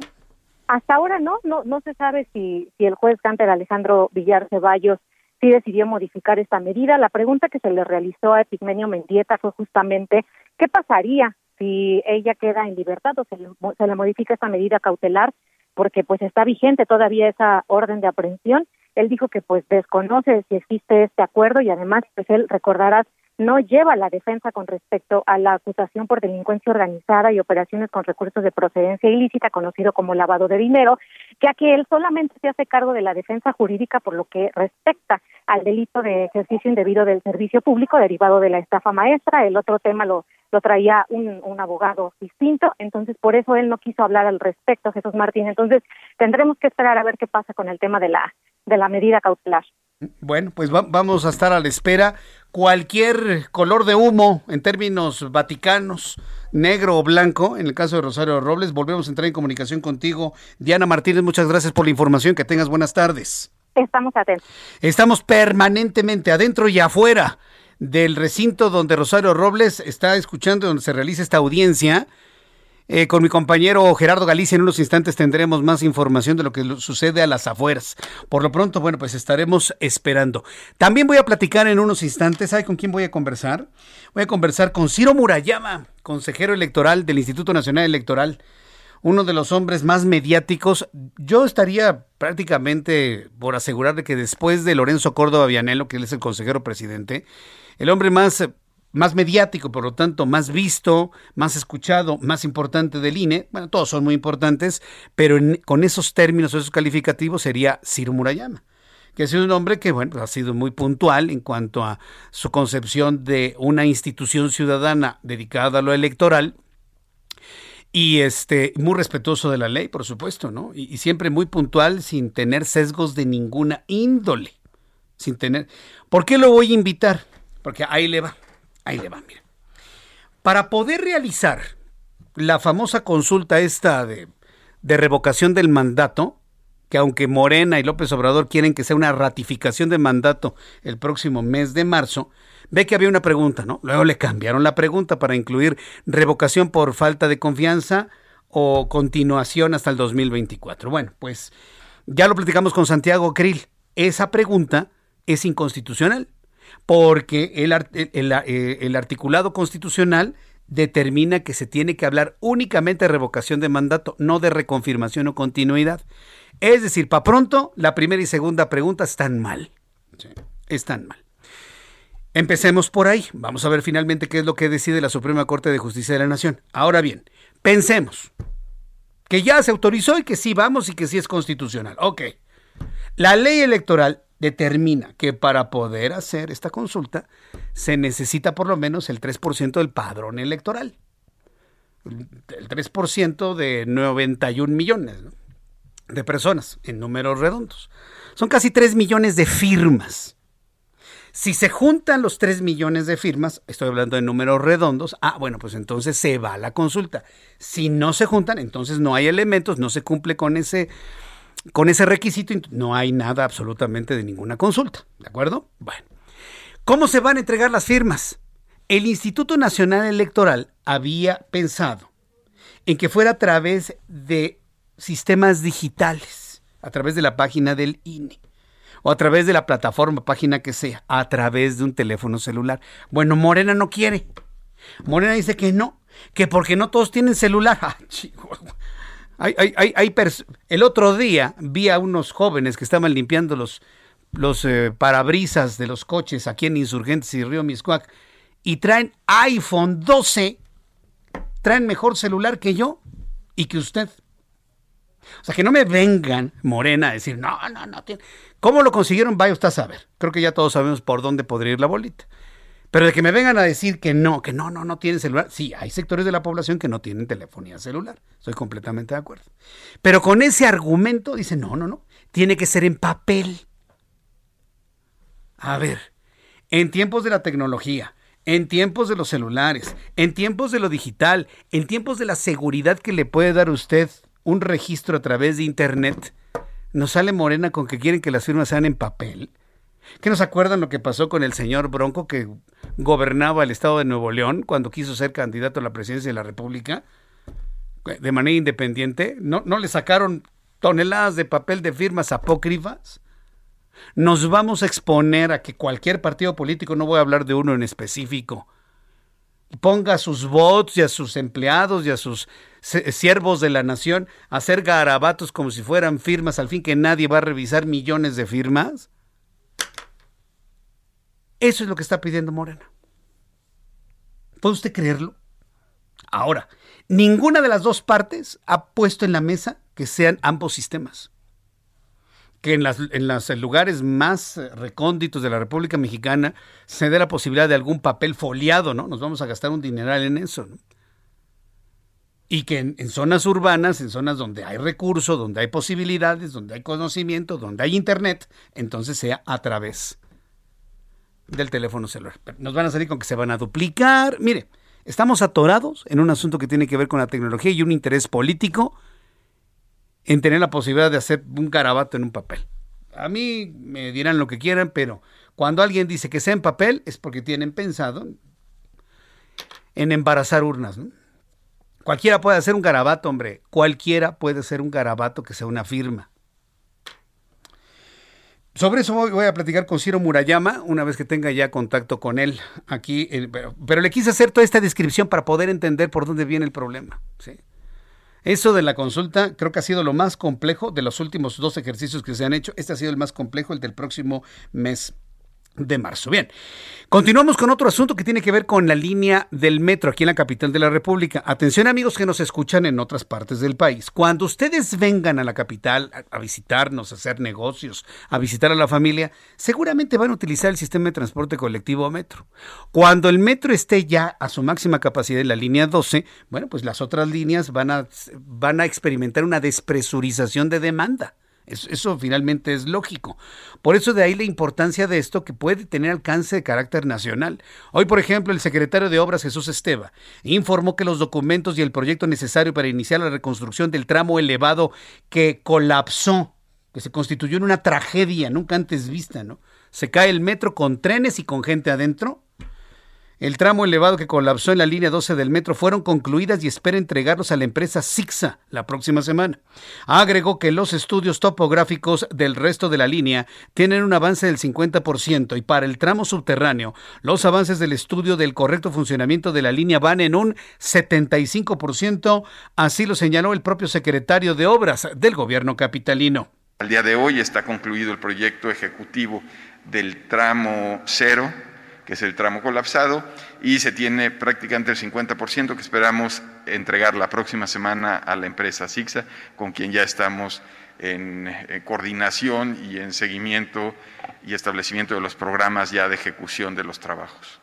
Hasta ahora no, no, no se sabe si, si el juez Cánter Alejandro Villar Ceballos sí decidió modificar esta medida. La pregunta que se le realizó a Epigmenio Mendieta fue justamente qué pasaría si ella queda en libertad o se le, se le modifica esta medida cautelar, porque pues está vigente todavía esa orden de aprehensión. Él dijo que pues desconoce si existe este acuerdo y además pues él recordarás no lleva la defensa con respecto a la acusación por delincuencia organizada y operaciones con recursos de procedencia ilícita, conocido como lavado de dinero, ya que él solamente se hace cargo de la defensa jurídica por lo que respecta al delito de ejercicio indebido del servicio público derivado de la estafa maestra. El otro tema lo, lo traía un, un abogado distinto, entonces por eso él no quiso hablar al respecto, Jesús Martín. Entonces tendremos que esperar a ver qué pasa con el tema de la, de la medida cautelar. Bueno, pues vamos a estar a la espera. Cualquier color de humo en términos vaticanos, negro o blanco, en el caso de Rosario Robles, volvemos a entrar en comunicación contigo. Diana Martínez, muchas gracias por la información. Que tengas buenas tardes. Estamos atentos. Estamos permanentemente adentro y afuera del recinto donde Rosario Robles está escuchando, donde se realiza esta audiencia. Eh, con mi compañero Gerardo Galicia en unos instantes tendremos más información de lo que sucede a las afueras. Por lo pronto, bueno, pues estaremos esperando. También voy a platicar en unos instantes. ¿Sabe con quién voy a conversar? Voy a conversar con Ciro Murayama, consejero electoral del Instituto Nacional Electoral. Uno de los hombres más mediáticos. Yo estaría prácticamente por asegurar que después de Lorenzo Córdoba Vianello, que él es el consejero presidente, el hombre más más mediático, por lo tanto, más visto, más escuchado, más importante del INE. Bueno, todos son muy importantes, pero con esos términos o esos calificativos sería Ciro Murayama que ha sido un hombre que bueno, ha sido muy puntual en cuanto a su concepción de una institución ciudadana dedicada a lo electoral y este muy respetuoso de la ley, por supuesto, ¿no? Y, y, siempre muy puntual sin tener sesgos de ninguna índole, sin tener. ¿Por qué lo voy a invitar? Porque ahí le va. Ahí le va, mira. Para poder realizar la famosa consulta esta de, revocación del mandato, que aunque Morena y López Obrador quieren que sea una ratificación de mandato el próximo mes de marzo, ve que había una pregunta, ¿no? Luego le cambiaron la pregunta para incluir revocación por falta de confianza o continuación hasta el 2024. Bueno, pues ya lo platicamos con Santiago Krill. Esa pregunta es inconstitucional porque el, eh, el, articulado constitucional determina que se tiene que hablar únicamente de revocación de mandato, no de reconfirmación o continuidad. Es decir, para pronto, la primera y segunda pregunta están mal. Están mal. Empecemos por ahí. Vamos a ver finalmente qué es lo que decide la Suprema Corte de Justicia de la Nación. Ahora bien, pensemos que ya se autorizó y que sí vamos y que sí es constitucional. Ok. La ley electoral determina que para poder hacer esta consulta se necesita por lo menos el 3% del padrón electoral. El 3% de 91 millones de personas en números redondos. Son casi 3 millones de firmas. Si se juntan los 3 millones de firmas, estoy hablando de números redondos, ah, bueno, pues entonces se va a la consulta. Si no se juntan, entonces no hay elementos, no se cumple con ese con ese requisito no hay nada absolutamente de ninguna consulta, ¿de acuerdo? Bueno, ¿cómo se van a entregar las firmas? El Instituto Nacional Electoral había pensado en que fuera a través de sistemas digitales, a través de la página del INE o a través de la plataforma, página que sea, a través de un teléfono celular. Bueno, Morena no quiere. Morena dice que no, que porque no todos tienen celular. Ah, hay, hay, hay, el otro día vi a unos jóvenes que estaban limpiando los, los eh, parabrisas de los coches aquí en Insurgentes y Río Miscuac y traen iPhone 12, traen mejor celular que yo y que usted. O sea, que no me vengan, Morena, a decir, no, no, no. ¿Cómo lo consiguieron? Vaya usted a saber. Creo que ya todos sabemos por dónde podría ir la bolita. Pero de que me vengan a decir que no, que no, no, no tienen celular. Sí, hay sectores de la población que no tienen telefonía celular. Estoy completamente de acuerdo. Pero con ese argumento dice, no, no, no. Tiene que ser en papel. A ver, en tiempos de la tecnología, en tiempos de los celulares, en tiempos de lo digital, en tiempos de la seguridad que le puede dar usted un registro a través de Internet, nos sale Morena con que quieren que las firmas sean en papel. ¿Qué nos acuerdan lo que pasó con el señor Bronco que gobernaba el estado de Nuevo León cuando quiso ser candidato a la presidencia de la República de manera independiente? ¿No, no le sacaron toneladas de papel de firmas apócrifas? Nos vamos a exponer a que cualquier partido político, no voy a hablar de uno en específico, ponga a sus bots y a sus empleados y a sus siervos de la nación a hacer garabatos como si fueran firmas, al fin que nadie va a revisar millones de firmas. Eso es lo que está pidiendo Morena. ¿Puede usted creerlo? Ahora, ninguna de las dos partes ha puesto en la mesa que sean ambos sistemas. Que en, los lugares más recónditos de la República Mexicana se dé la posibilidad de algún papel foliado, ¿no? Nos vamos a gastar un dineral en eso, ¿no? Y que en, en zonas urbanas, en zonas donde hay recursos, donde hay posibilidades, donde hay conocimiento, donde hay internet, entonces sea a través del teléfono celular. Nos van a salir con que se van a duplicar. Mire, estamos atorados en un asunto que tiene que ver con la tecnología y un interés político en tener la posibilidad de hacer un carabato en un papel. A mí me dirán lo que quieran, pero cuando alguien dice que sea en papel es porque tienen pensado en embarazar urnas. Cualquiera puede hacer un garabato, hombre. Cualquiera puede hacer un garabato que sea una firma. Sobre eso voy, a platicar con Ciro Murayama una vez que tenga ya contacto con él aquí. pero, le quise hacer toda esta descripción para poder entender por dónde viene el problema. Eso de la consulta creo que ha sido lo más complejo de los últimos dos ejercicios que se han hecho. Este ha sido el más complejo, el del próximo mes de marzo. Bien, continuamos con otro asunto que tiene que ver con la línea del metro aquí en la capital de la República. Atención amigos que nos escuchan en otras partes del país. Cuando ustedes vengan a la capital a, visitarnos, a hacer negocios, a visitar a la familia, seguramente van a utilizar el sistema de transporte colectivo metro. Cuando el metro esté ya a su máxima capacidad en la línea 12, bueno, pues las otras líneas van a, van a experimentar una despresurización de demanda. Eso, finalmente es lógico. Por eso de ahí la importancia de esto que puede tener alcance de carácter nacional. Hoy, por ejemplo, el secretario de Obras Jesús Esteva informó que los documentos y el proyecto necesario para iniciar la reconstrucción del tramo elevado que colapsó, que se constituyó en una tragedia nunca antes vista, ¿no? Se cae el metro con trenes y con gente adentro el tramo elevado que colapsó en la línea 12 del metro fueron concluidas y espera entregarlos a la empresa Sixa la próxima semana. Agregó que los estudios topográficos del resto de la línea tienen un avance del 50% y para el tramo subterráneo los avances del estudio del correcto funcionamiento de la línea van en un 75%, así lo señaló el propio secretario de Obras del gobierno capitalino. Al día de hoy está concluido el proyecto ejecutivo del tramo cero que es el tramo colapsado, y se tiene prácticamente el 50% que esperamos entregar la próxima semana a la empresa SIXA, con quien ya estamos en, coordinación y en seguimiento y establecimiento de los programas ya de ejecución de los trabajos.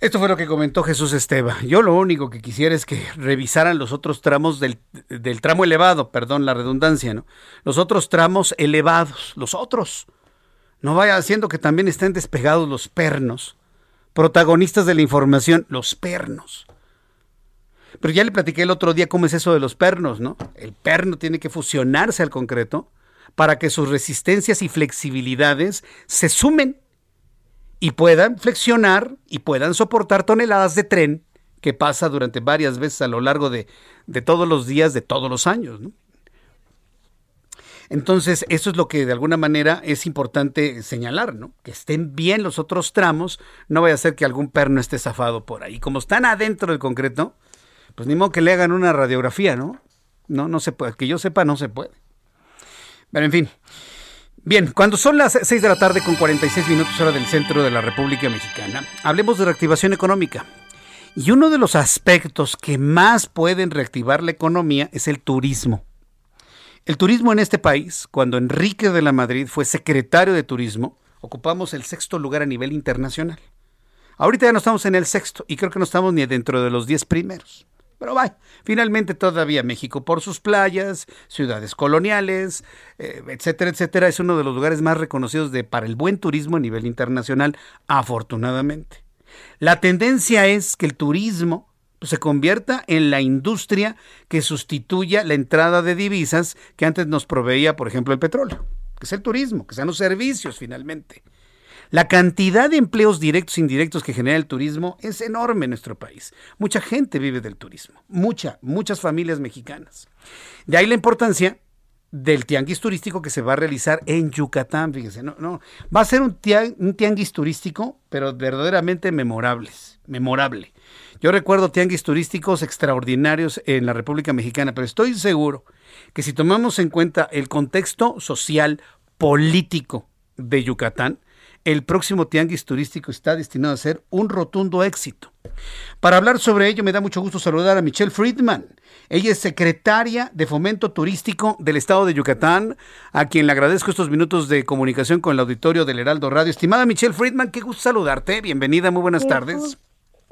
Esto fue lo que comentó Jesús Esteba. Yo lo único que quisiera es que revisaran los otros tramos del, del, tramo elevado, perdón la redundancia, ¿no? Los otros tramos elevados, los otros. No vaya haciendo que también estén despegados los pernos, protagonistas de la información, los pernos. Pero ya le platiqué el otro día cómo es eso de los pernos, ¿no? El perno tiene que fusionarse al concreto para que sus resistencias y flexibilidades se sumen y puedan flexionar y puedan soportar toneladas de tren que pasa durante varias veces a lo largo de, de todos los días de todos los años. ¿no? Entonces, eso es lo que de alguna manera es importante señalar, ¿no? Que estén bien los otros tramos, no vaya a ser que algún perno esté zafado por ahí. Como están adentro del concreto, pues ni modo que le hagan una radiografía, ¿no? No, no se puede, que yo sepa, no se puede. Pero en fin. Bien, cuando son las 6 de la tarde con 46 minutos hora del centro de la República Mexicana, hablemos de reactivación económica. Y uno de los aspectos que más pueden reactivar la economía es el turismo. El turismo en este país, cuando Enrique de la Madrid fue secretario de Turismo, ocupamos el sexto lugar a nivel internacional. Ahorita ya no estamos en el sexto y creo que no estamos ni dentro de los diez primeros. Pero vaya, finalmente todavía México por sus playas, ciudades coloniales, eh, etcétera, etcétera, es uno de los lugares más reconocidos de, para el buen turismo a nivel internacional, afortunadamente. La tendencia es que el turismo se convierta en la industria que sustituya la entrada de divisas que antes nos proveía, por ejemplo, el petróleo, que es el turismo, que sean los servicios finalmente. La cantidad de empleos directos e indirectos que genera el turismo es enorme en nuestro país. Mucha gente vive del turismo, mucha, muchas familias mexicanas. De ahí la importancia del tianguis turístico que se va a realizar en Yucatán, fíjese, no, no, va a ser un, un tianguis turístico, pero verdaderamente memorables, memorable. Yo recuerdo tianguis turísticos extraordinarios en la República Mexicana, pero estoy seguro que si tomamos en cuenta el contexto social, político de Yucatán, el próximo tianguis turístico está destinado a ser un rotundo éxito. Para hablar sobre ello, me da mucho gusto saludar a Michelle Friedman. Ella es secretaria de Fomento Turístico del Estado de Yucatán, a quien le agradezco estos minutos de comunicación con el auditorio del Heraldo Radio. Estimada Michelle Friedman, qué gusto saludarte. Bienvenida, muy buenas tardes.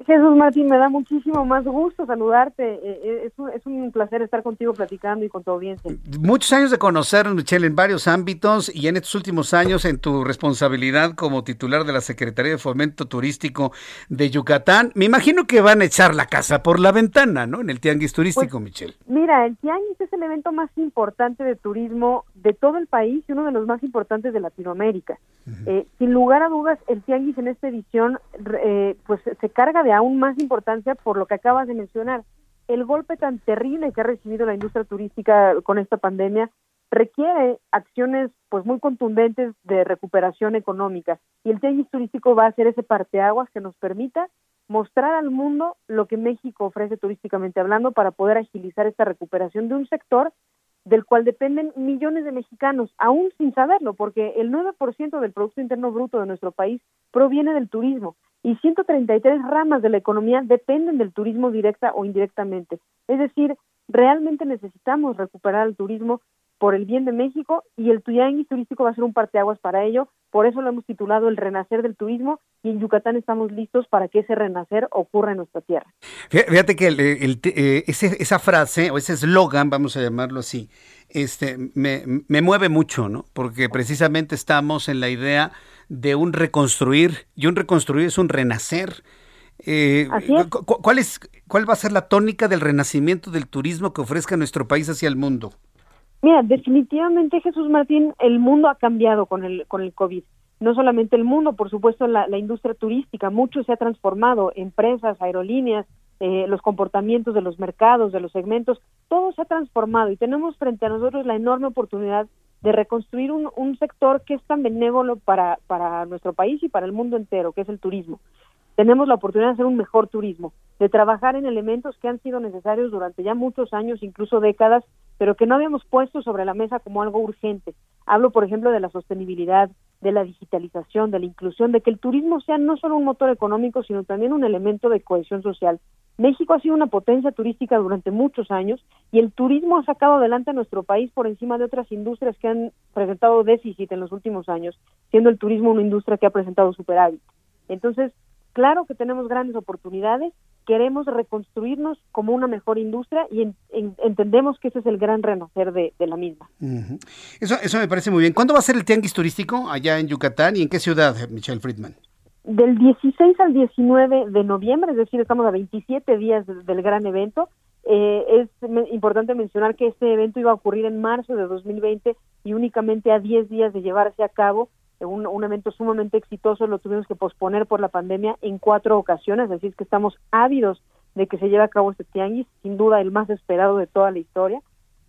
Jesús Martín, me da muchísimo más gusto saludarte. Eh, eh, es un, es un placer estar contigo platicando y con tu audiencia. Muchos años de conocernos, Michelle, en varios ámbitos y en estos últimos años en tu responsabilidad como titular de la Secretaría de Fomento Turístico de Yucatán. Me imagino que van a echar la casa por la ventana, ¿no? En el Tianguis Turístico, pues, Michelle. Mira, el Tianguis es el evento más importante de turismo de todo el país y uno de los más importantes de Latinoamérica. Eh, sin lugar a dudas, el tianguis en esta edición eh, pues se carga de aún más importancia por lo que acabas de mencionar. El golpe tan terrible que ha recibido la industria turística con esta pandemia requiere acciones pues muy contundentes de recuperación económica y el tianguis turístico va a ser ese parteaguas que nos permita mostrar al mundo lo que México ofrece turísticamente hablando para poder agilizar esta recuperación de un sector del cual dependen millones de mexicanos, aún sin saberlo, porque el 9% del Producto Interno Bruto de nuestro país proviene del turismo y 133 ramas de la economía dependen del turismo directa o indirectamente. Es decir, realmente necesitamos recuperar el turismo por el bien de México y el Tuyanguis turístico va a ser un parteaguas para ello. Por eso lo hemos titulado El Renacer del Turismo y en Yucatán estamos listos para que ese renacer ocurra en nuestra tierra. Fíjate que eh, esa frase o ese eslogan, vamos a llamarlo así, este, me, me mueve mucho, ¿no? Porque precisamente estamos en la idea de un reconstruir y un reconstruir es un renacer. Eh, ¿cuál, es, ¿Cuál va a ser la tónica del renacimiento del turismo que ofrezca nuestro país hacia el mundo? Mira, definitivamente Jesús Martín, el mundo ha cambiado con el, con el COVID. No solamente el mundo, por supuesto la, la industria turística, mucho se ha transformado, empresas, aerolíneas, eh, los comportamientos de los mercados, de los segmentos, todo se ha transformado y tenemos frente a nosotros la enorme oportunidad de reconstruir un, un sector que es tan benévolo para, para nuestro país y para el mundo entero, que es el turismo tenemos la oportunidad de hacer un mejor turismo, de trabajar en elementos que han sido necesarios durante ya muchos años, incluso décadas, pero que no habíamos puesto sobre la mesa como algo urgente. Hablo, por ejemplo, de la sostenibilidad, de la digitalización, de la inclusión, de que el turismo sea no solo un motor económico, sino también un elemento de cohesión social. México ha sido una potencia turística durante muchos años y el turismo ha sacado adelante a nuestro país por encima de otras industrias que han presentado déficit en los últimos años, siendo el turismo una industria que ha presentado superávit. Entonces, Claro que tenemos grandes oportunidades, queremos reconstruirnos como una mejor industria y entendemos que ese es el gran renacer de, la misma. eso, eso me parece muy bien. ¿Cuándo va a ser el tianguis turístico allá en Yucatán y en qué ciudad, Michelle Friedman? Del 16 al 19 de noviembre, es decir, estamos a 27 días del gran evento. Eh, es importante mencionar que este evento iba a ocurrir en marzo de 2020 y únicamente a 10 días de llevarse a cabo un, un, evento sumamente exitoso, lo tuvimos que posponer por la pandemia en cuatro ocasiones, así es que estamos ávidos de que se lleve a cabo este tianguis, sin duda el más esperado de toda la historia.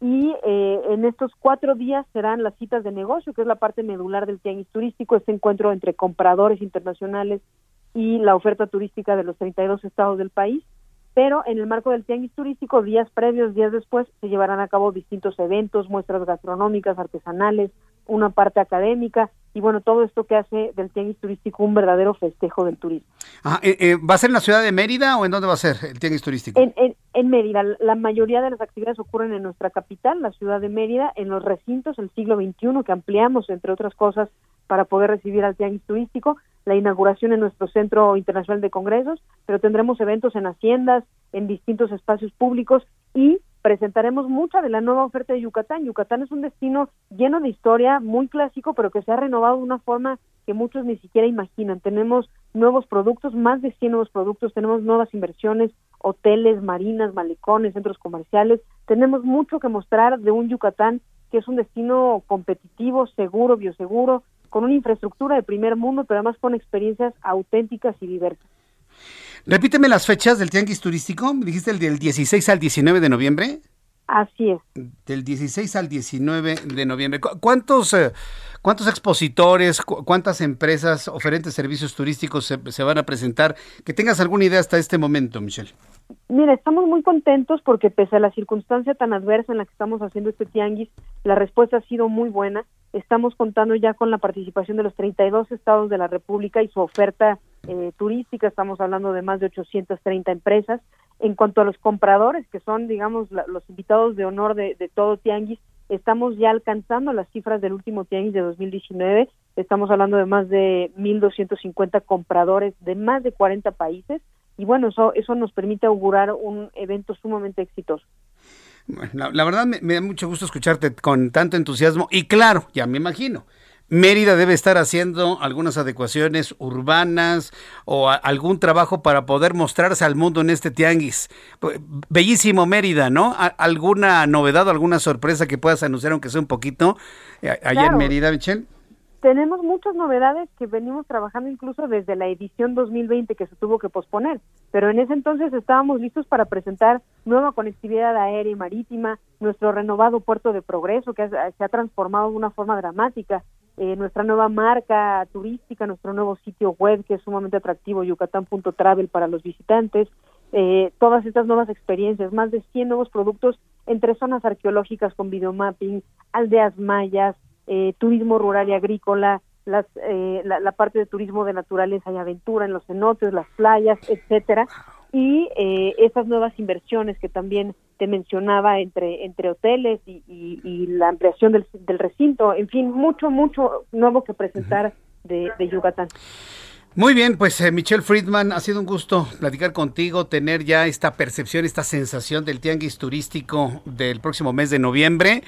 Y eh, en estos cuatro días serán las citas de negocio, que es la parte medular del tianguis turístico, este encuentro entre compradores internacionales y la oferta turística de los 32 estados del país pero en el marco del tianguis turístico, días previos, días después, se llevarán a cabo distintos eventos, muestras gastronómicas, artesanales, una parte académica y bueno, todo esto que hace del tianguis turístico un verdadero festejo del turismo. Ah, eh, eh, ¿Va a ser en la ciudad de Mérida o en dónde va a ser el tianguis turístico? En, en, Mérida. La mayoría de las actividades ocurren en nuestra capital, la ciudad de Mérida, en los recintos del siglo XXI que ampliamos, entre otras cosas, para poder recibir al tianguis turístico, la inauguración en nuestro Centro Internacional de Congresos, pero tendremos eventos en haciendas, en distintos espacios públicos y presentaremos mucha de la nueva oferta de Yucatán. Yucatán es un destino lleno de historia, muy clásico, pero que se ha renovado de una forma que muchos ni siquiera imaginan. Tenemos nuevos productos, más de 100 nuevos productos, tenemos nuevas inversiones, hoteles, marinas, malecones, centros comerciales. Tenemos mucho que mostrar de un Yucatán que es un destino competitivo, seguro, bioseguro, con una infraestructura de primer mundo, pero además con experiencias auténticas y diversas. Repíteme las fechas del tianguis turístico. ¿Me dijiste el del 16 al 19 de noviembre? Así es. Del 16 al 19 de noviembre. ¿Cuántos, eh, cuántos expositores, cuántas empresas oferentes servicios turísticos se, se, van a presentar? Que tengas alguna idea hasta este momento, Michelle. Mira, estamos muy contentos porque pese a la circunstancia tan adversa en la que estamos haciendo este tianguis, la respuesta ha sido muy buena. Estamos contando ya con la participación de los 32 estados de la República y su oferta eh, turística, estamos hablando de más de 830 empresas. En cuanto a los compradores, que son, digamos, los invitados de honor de, de todo Tianguis, estamos ya alcanzando las cifras del último Tianguis de 2019. Estamos hablando de más de 1.250 compradores de más de 40 países. Y bueno, eso, eso nos permite augurar un evento sumamente exitoso. La, verdad me, me, da mucho gusto escucharte con tanto entusiasmo y claro, ya me imagino, Mérida debe estar haciendo algunas adecuaciones urbanas o algún trabajo para poder mostrarse al mundo en este tianguis. Bellísimo Mérida, ¿no? ¿Alguna novedad, alguna sorpresa que puedas anunciar, aunque sea un poquito, eh, allá en Mérida, Michelle? Tenemos muchas novedades que venimos trabajando incluso desde la edición 2020 que se tuvo que posponer, pero en ese entonces estábamos listos para presentar nueva conectividad aérea y marítima, nuestro renovado puerto de progreso que se ha transformado de una forma dramática, eh, nuestra nueva marca turística, nuestro nuevo sitio web que es sumamente atractivo, yucatán.travel para los visitantes, eh, todas estas nuevas experiencias, más de 100 nuevos productos entre zonas arqueológicas con videomapping, aldeas mayas, eh, turismo rural y agrícola, las, eh, la, parte de turismo de naturaleza y aventura en los cenotes, las playas, etcétera, y eh, esas nuevas inversiones que también te mencionaba entre entre hoteles y, y, la ampliación del, del, recinto, en fin, mucho mucho nuevo que presentar de, de Yucatán. Muy bien, pues eh, Michelle Friedman, ha sido un gusto platicar contigo, tener ya esta percepción, esta sensación del tianguis turístico del próximo mes de noviembre.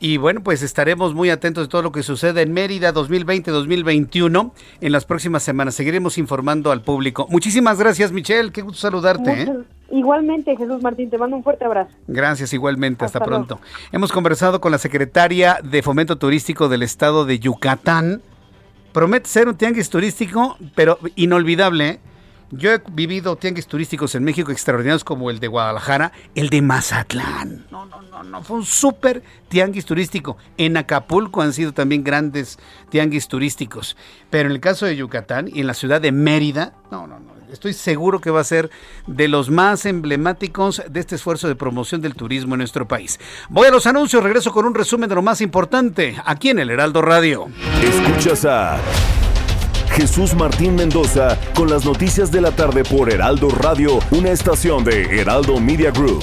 Y bueno, pues estaremos muy atentos de todo lo que sucede en Mérida 2020-2021 en las próximas semanas. Seguiremos informando al público. Muchísimas gracias, Michelle. Qué gusto saludarte. ¿eh? Igualmente, Jesús Martín, te mando un fuerte abrazo. Gracias, igualmente. Hasta, pronto. Hemos conversado con la secretaria de Fomento Turístico del Estado de Yucatán, Promete ser un tianguis turístico, pero inolvidable. ¿eh? Yo he vivido tianguis turísticos en México extraordinarios como el de Guadalajara, el de Mazatlán. No, no, no, no, fue un súper tianguis turístico. En Acapulco han sido también grandes tianguis turísticos. Pero en el caso de Yucatán y en la ciudad de Mérida, no, no, no. Estoy seguro que va a ser de los más emblemáticos de este esfuerzo de promoción del turismo en nuestro país. Voy a los anuncios, regreso con un resumen de lo más importante aquí en el Heraldo Radio. Escuchas a Jesús Martín Mendoza con las noticias de la tarde por Heraldo Radio, una estación de Heraldo Media Group.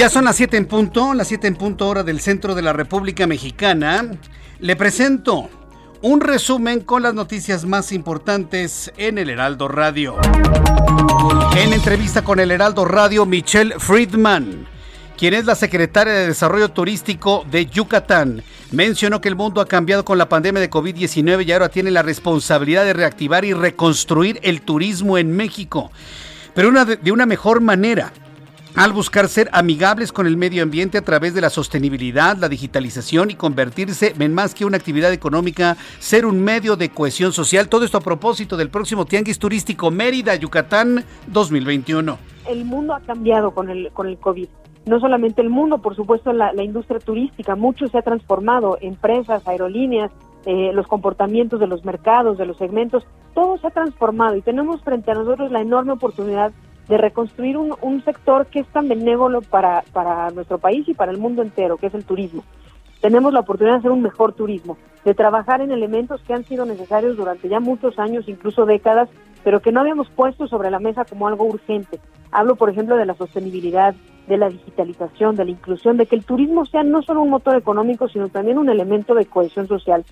Ya son las 7 en punto, las 7 en punto hora del centro de la República Mexicana. Le presento un resumen con las noticias más importantes en el Heraldo Radio. En entrevista con el Heraldo Radio, Michelle Friedman, quien es la secretaria de Desarrollo Turístico de Yucatán, mencionó que el mundo ha cambiado con la pandemia de COVID-19 y ahora tiene la responsabilidad de reactivar y reconstruir el turismo en México, pero de una mejor manera al buscar ser amigables con el medio ambiente a través de la sostenibilidad, la digitalización y convertirse en más que una actividad económica, ser un medio de cohesión social. Todo esto a propósito del próximo Tianguis Turístico Mérida, Yucatán 2021. El mundo ha cambiado con el, con el COVID. No solamente el mundo, por supuesto la, industria turística, mucho se ha transformado, empresas, aerolíneas, eh, los comportamientos de los mercados, de los segmentos, todo se ha transformado y tenemos frente a nosotros la enorme oportunidad de reconstruir un, un sector que es tan benévolo para, para nuestro país y para el mundo entero, que es el turismo. Tenemos la oportunidad de hacer un mejor turismo, de trabajar en elementos que han sido necesarios durante ya muchos años, incluso décadas, pero que no habíamos puesto sobre la mesa como algo urgente. Hablo, por ejemplo, de la sostenibilidad, de la digitalización, de la inclusión, de que el turismo sea no solo un motor económico, sino también un elemento de cohesión social.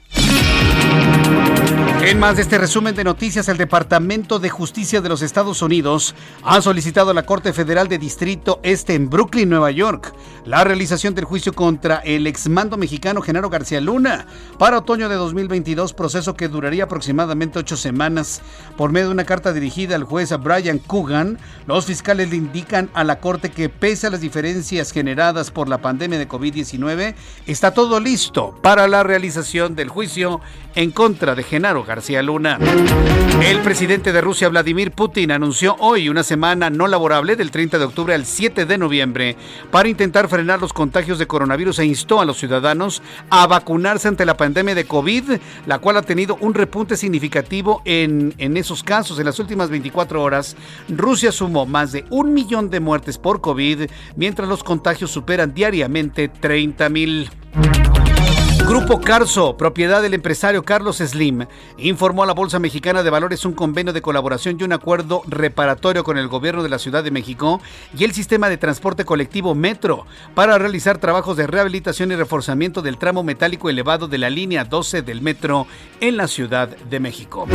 En más de este resumen de noticias, el Departamento de Justicia de los Estados Unidos ha solicitado a la Corte Federal de Distrito Este en Brooklyn, Nueva York, la realización del juicio contra el exmando mexicano Genaro García Luna para otoño de 2022, proceso que duraría aproximadamente ocho semanas. Por medio de una carta dirigida al juez Brian Coogan, los fiscales le indican a la Corte que pese a las diferencias generadas por la pandemia de COVID-19, está todo listo para la realización del juicio en contra de Genaro García Luna. El presidente de Rusia, Vladimir Putin, anunció hoy una semana no laborable del 30 de octubre al 7 de noviembre para intentar frenar los contagios de coronavirus e instó a los ciudadanos a vacunarse ante la pandemia de COVID, la cual ha tenido un repunte significativo en, en esos casos. En las últimas 24 horas, Rusia sumó más de un millón de muertes por COVID, mientras los contagios superan diariamente 30 mil. Grupo Carso, propiedad del empresario Carlos Slim, informó a la Bolsa Mexicana de Valores un convenio de colaboración y un acuerdo reparatorio con el gobierno de la Ciudad de México y el sistema de transporte colectivo Metro para realizar trabajos de rehabilitación y reforzamiento del tramo metálico elevado de la línea 12 del Metro en la Ciudad de México.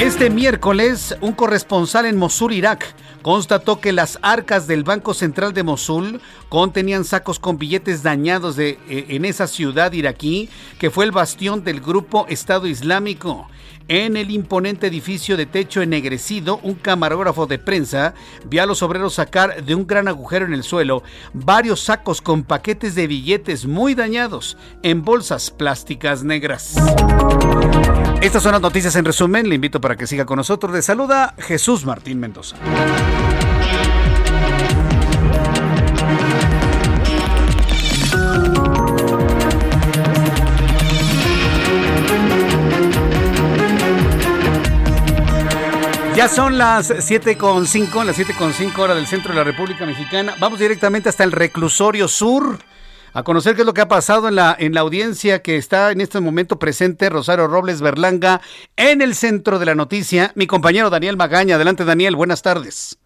Este miércoles, un corresponsal en Mosul, Irak, constató que las arcas del Banco Central de Mosul contenían sacos con billetes dañados de, eh, en esa ciudad iraquí que fue el bastión del grupo Estado Islámico. En el imponente edificio de techo ennegrecido, un camarógrafo de prensa vio a los obreros sacar de un gran agujero en el suelo varios sacos con paquetes de billetes muy dañados en bolsas plásticas negras. Estas son las noticias en resumen. Le invito para que siga con nosotros. Le saluda Jesús Martín Mendoza. Ya son las 7.5, las 7.5 horas del centro de la República Mexicana. Vamos directamente hasta el reclusorio sur a conocer qué es lo que ha pasado en la, en la audiencia que está en este momento presente Rosario Robles Berlanga en el centro de la noticia. Mi compañero Daniel Magaña. Adelante, Daniel. Buenas tardes.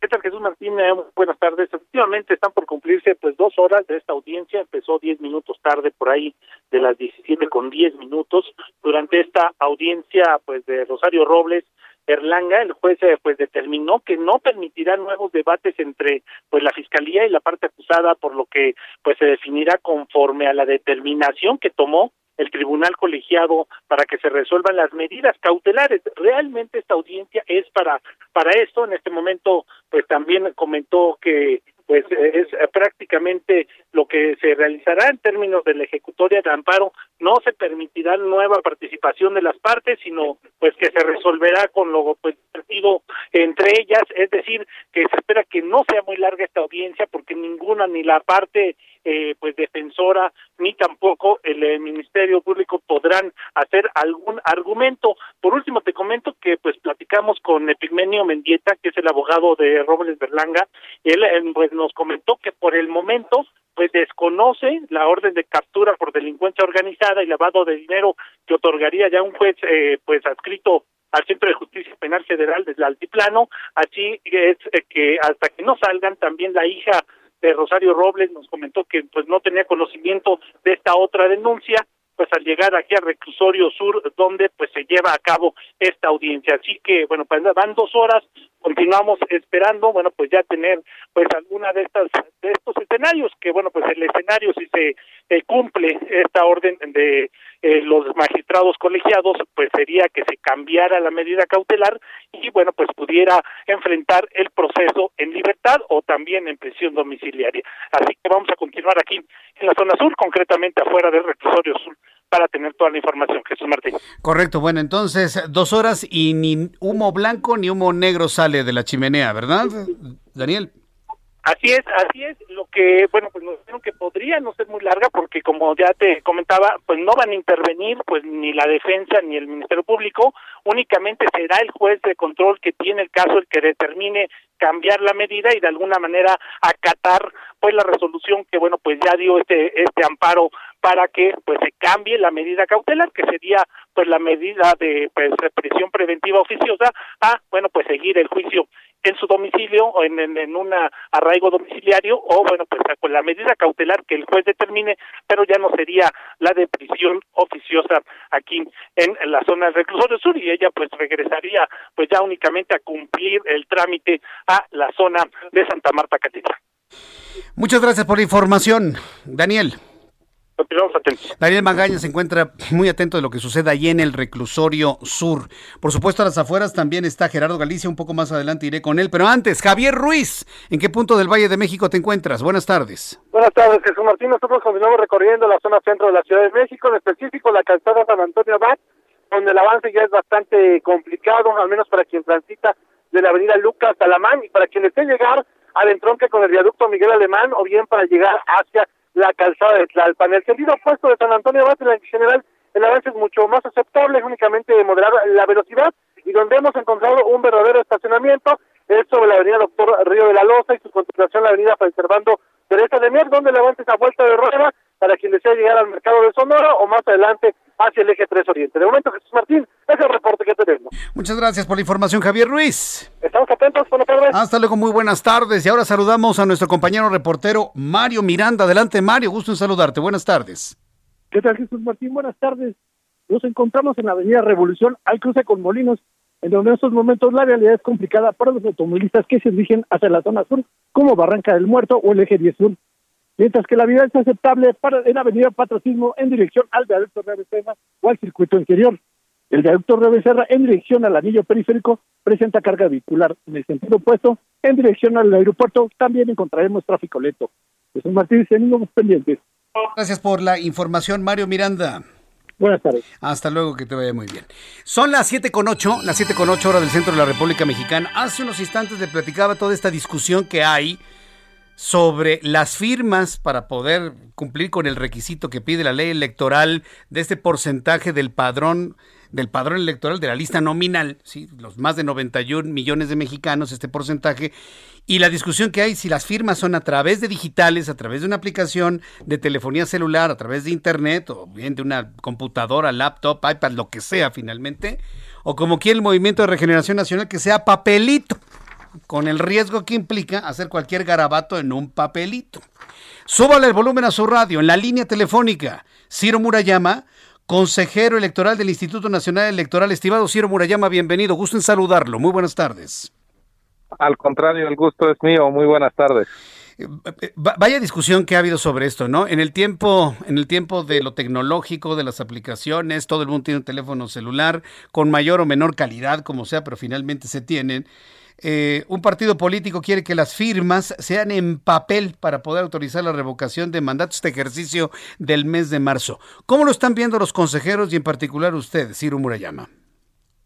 ¿Qué tal, Jesús Martín? Eh, buenas tardes. Efectivamente, están por cumplirse pues dos horas de esta audiencia. Empezó diez minutos tarde, por ahí de las 17 con 10 minutos. Durante esta audiencia, pues de Rosario Robles, Erlanga, el juez eh, pues determinó que no permitirá nuevos debates entre pues la fiscalía y la parte acusada, por lo que pues se definirá conforme a la determinación que tomó el tribunal colegiado para que se resuelvan las medidas cautelares. Realmente esta audiencia es para para esto. En este momento, pues también comentó que pues es prácticamente lo que se realizará en términos de la ejecutoria de amparo. No se permitirá nueva participación de las partes, sino pues que se resolverá con lo pues partido entre ellas, es decir, que se espera que no sea muy larga esta audiencia porque ninguna ni la parte eh, pues defensora ni tampoco el, Ministerio Público podrán hacer algún argumento. Por último te comento que pues platicamos con Epigmenio Mendieta, que es el abogado de Robles Berlanga, él pues nos comentó que por el momento pues desconoce la orden de captura por delincuencia organizada y lavado de dinero que otorgaría ya un juez eh, pues adscrito al Centro de Justicia Penal Federal desde Altiplano, así es eh, que hasta que no salgan también la hija de Rosario Robles nos comentó que pues no tenía conocimiento de esta otra denuncia pues al llegar aquí al reclusorio sur donde pues se lleva a cabo esta audiencia. Así que bueno pues van dos horas continuamos esperando bueno pues ya tener pues alguna de estas de estos escenarios que bueno pues el escenario si se eh, cumple esta orden de eh, los magistrados colegiados pues sería que se cambiara la medida cautelar y bueno pues pudiera enfrentar el proceso en libertad o también en prisión domiciliaria así que vamos a continuar aquí en la zona sur concretamente afuera del reclusorio sur para tener toda la información. Jesús Martín. Correcto, bueno, entonces dos horas y ni humo blanco ni humo negro sale de la chimenea, ¿verdad, Daniel? Así es, así es. Lo que, bueno, pues nos dijeron que podría no ser muy larga porque, como ya te comentaba, pues no van a intervenir, pues ni la defensa ni el Ministerio Público. Únicamente será el juez de control que tiene el caso el que determine cambiar la medida y de alguna manera acatar, pues la resolución que, bueno, pues ya dio este este amparo para que pues se cambie la medida cautelar que sería pues la medida de pues prisión preventiva oficiosa a bueno pues seguir el juicio en su domicilio o en, en, un arraigo domiciliario o bueno pues con la medida cautelar que el juez determine pero ya no sería la de prisión oficiosa aquí en, la zona del reclusorio sur y ella pues regresaría pues ya únicamente a cumplir el trámite a la zona de Santa Marta Catedral. Muchas gracias por la información, Daniel. Daniel Magaña se encuentra muy atento de lo que sucede allí en el reclusorio sur. Por supuesto, a las afueras también está Gerardo Galicia, un poco más adelante iré con él. Pero antes, Javier Ruiz, ¿en qué punto del Valle de México te encuentras? Buenas tardes. Buenas tardes, Jesús Martín. Nosotros continuamos recorriendo la zona centro de la Ciudad de México, en específico la calzada San Antonio Abad, donde el avance ya es bastante complicado, al menos para quien transita de la avenida Lucas Talamán y para quien esté llegar al entronque con el viaducto Miguel Alemán o bien para llegar hacia la calzada de Tlalpan. El sentido opuesto de San Antonio Abad, en general, el avance es mucho más aceptable, únicamente moderar la velocidad y donde hemos encontrado un verdadero estacionamiento es sobre la avenida Doctor Río de la Loza y su continuación la avenida Preservando Teresa de Mier, donde el avance es a vuelta de rueda para quien desea llegar al mercado de Sonora o más adelante hacia el eje 3 Oriente. De momento, Jesús Martín, es el reporte que tenemos. Muchas gracias por la información, Javier Ruiz. Estamos atentos, buenas tardes. Hasta luego, muy buenas tardes. Y ahora saludamos a nuestro compañero reportero Mario Miranda. Adelante, Mario, gusto en saludarte. Buenas tardes. ¿Qué tal, Jesús Martín? Buenas tardes. Nos encontramos en la Avenida Revolución, al cruce con Molinos, en donde en estos momentos la realidad es complicada para los automovilistas que se dirigen hacia la zona sur, como Barranca del Muerto o el eje 10 sur mientras que la vida es aceptable para, en Avenida Patrocismo en dirección al viaducto Becerra o al circuito interior. El viaducto Becerra en dirección al anillo periférico presenta carga vehicular. En el sentido opuesto, en dirección al aeropuerto, también encontraremos tráfico lento. Jesús Martínez, seguimos pendientes. Gracias por la información, Mario Miranda. Buenas tardes. Hasta luego, que te vaya muy bien. Son las siete con ocho, las siete con ocho horas del centro de la República Mexicana. Hace unos instantes le platicaba toda esta discusión que hay sobre las firmas para poder cumplir con el requisito que pide la ley electoral de este porcentaje del padrón del padrón electoral de la lista nominal, ¿sí? los más de 91 millones de mexicanos, este porcentaje, y la discusión que hay si las firmas son a través de digitales, a través de una aplicación de telefonía celular, a través de internet, o bien de una computadora, laptop, iPad, lo que sea finalmente, o como quiere el Movimiento de Regeneración Nacional, que sea papelito con el riesgo que implica hacer cualquier garabato en un papelito. Súbale el volumen a su radio en la línea telefónica. Ciro Murayama, consejero electoral del Instituto Nacional Electoral. Estimado Ciro Murayama, bienvenido. Gusto en saludarlo. Muy buenas tardes. Al contrario, el gusto es mío. Muy buenas tardes. Eh, eh, vaya discusión que ha habido sobre esto, ¿no? En el tiempo, en el tiempo de lo tecnológico, de las aplicaciones, todo el mundo tiene un teléfono celular con mayor o menor calidad, como sea, pero finalmente se tienen. Eh, un partido político quiere que las firmas sean en papel para poder autorizar la revocación de mandatos este ejercicio del mes de marzo. ¿Cómo lo están viendo los consejeros y en particular usted, Ciro Murayama?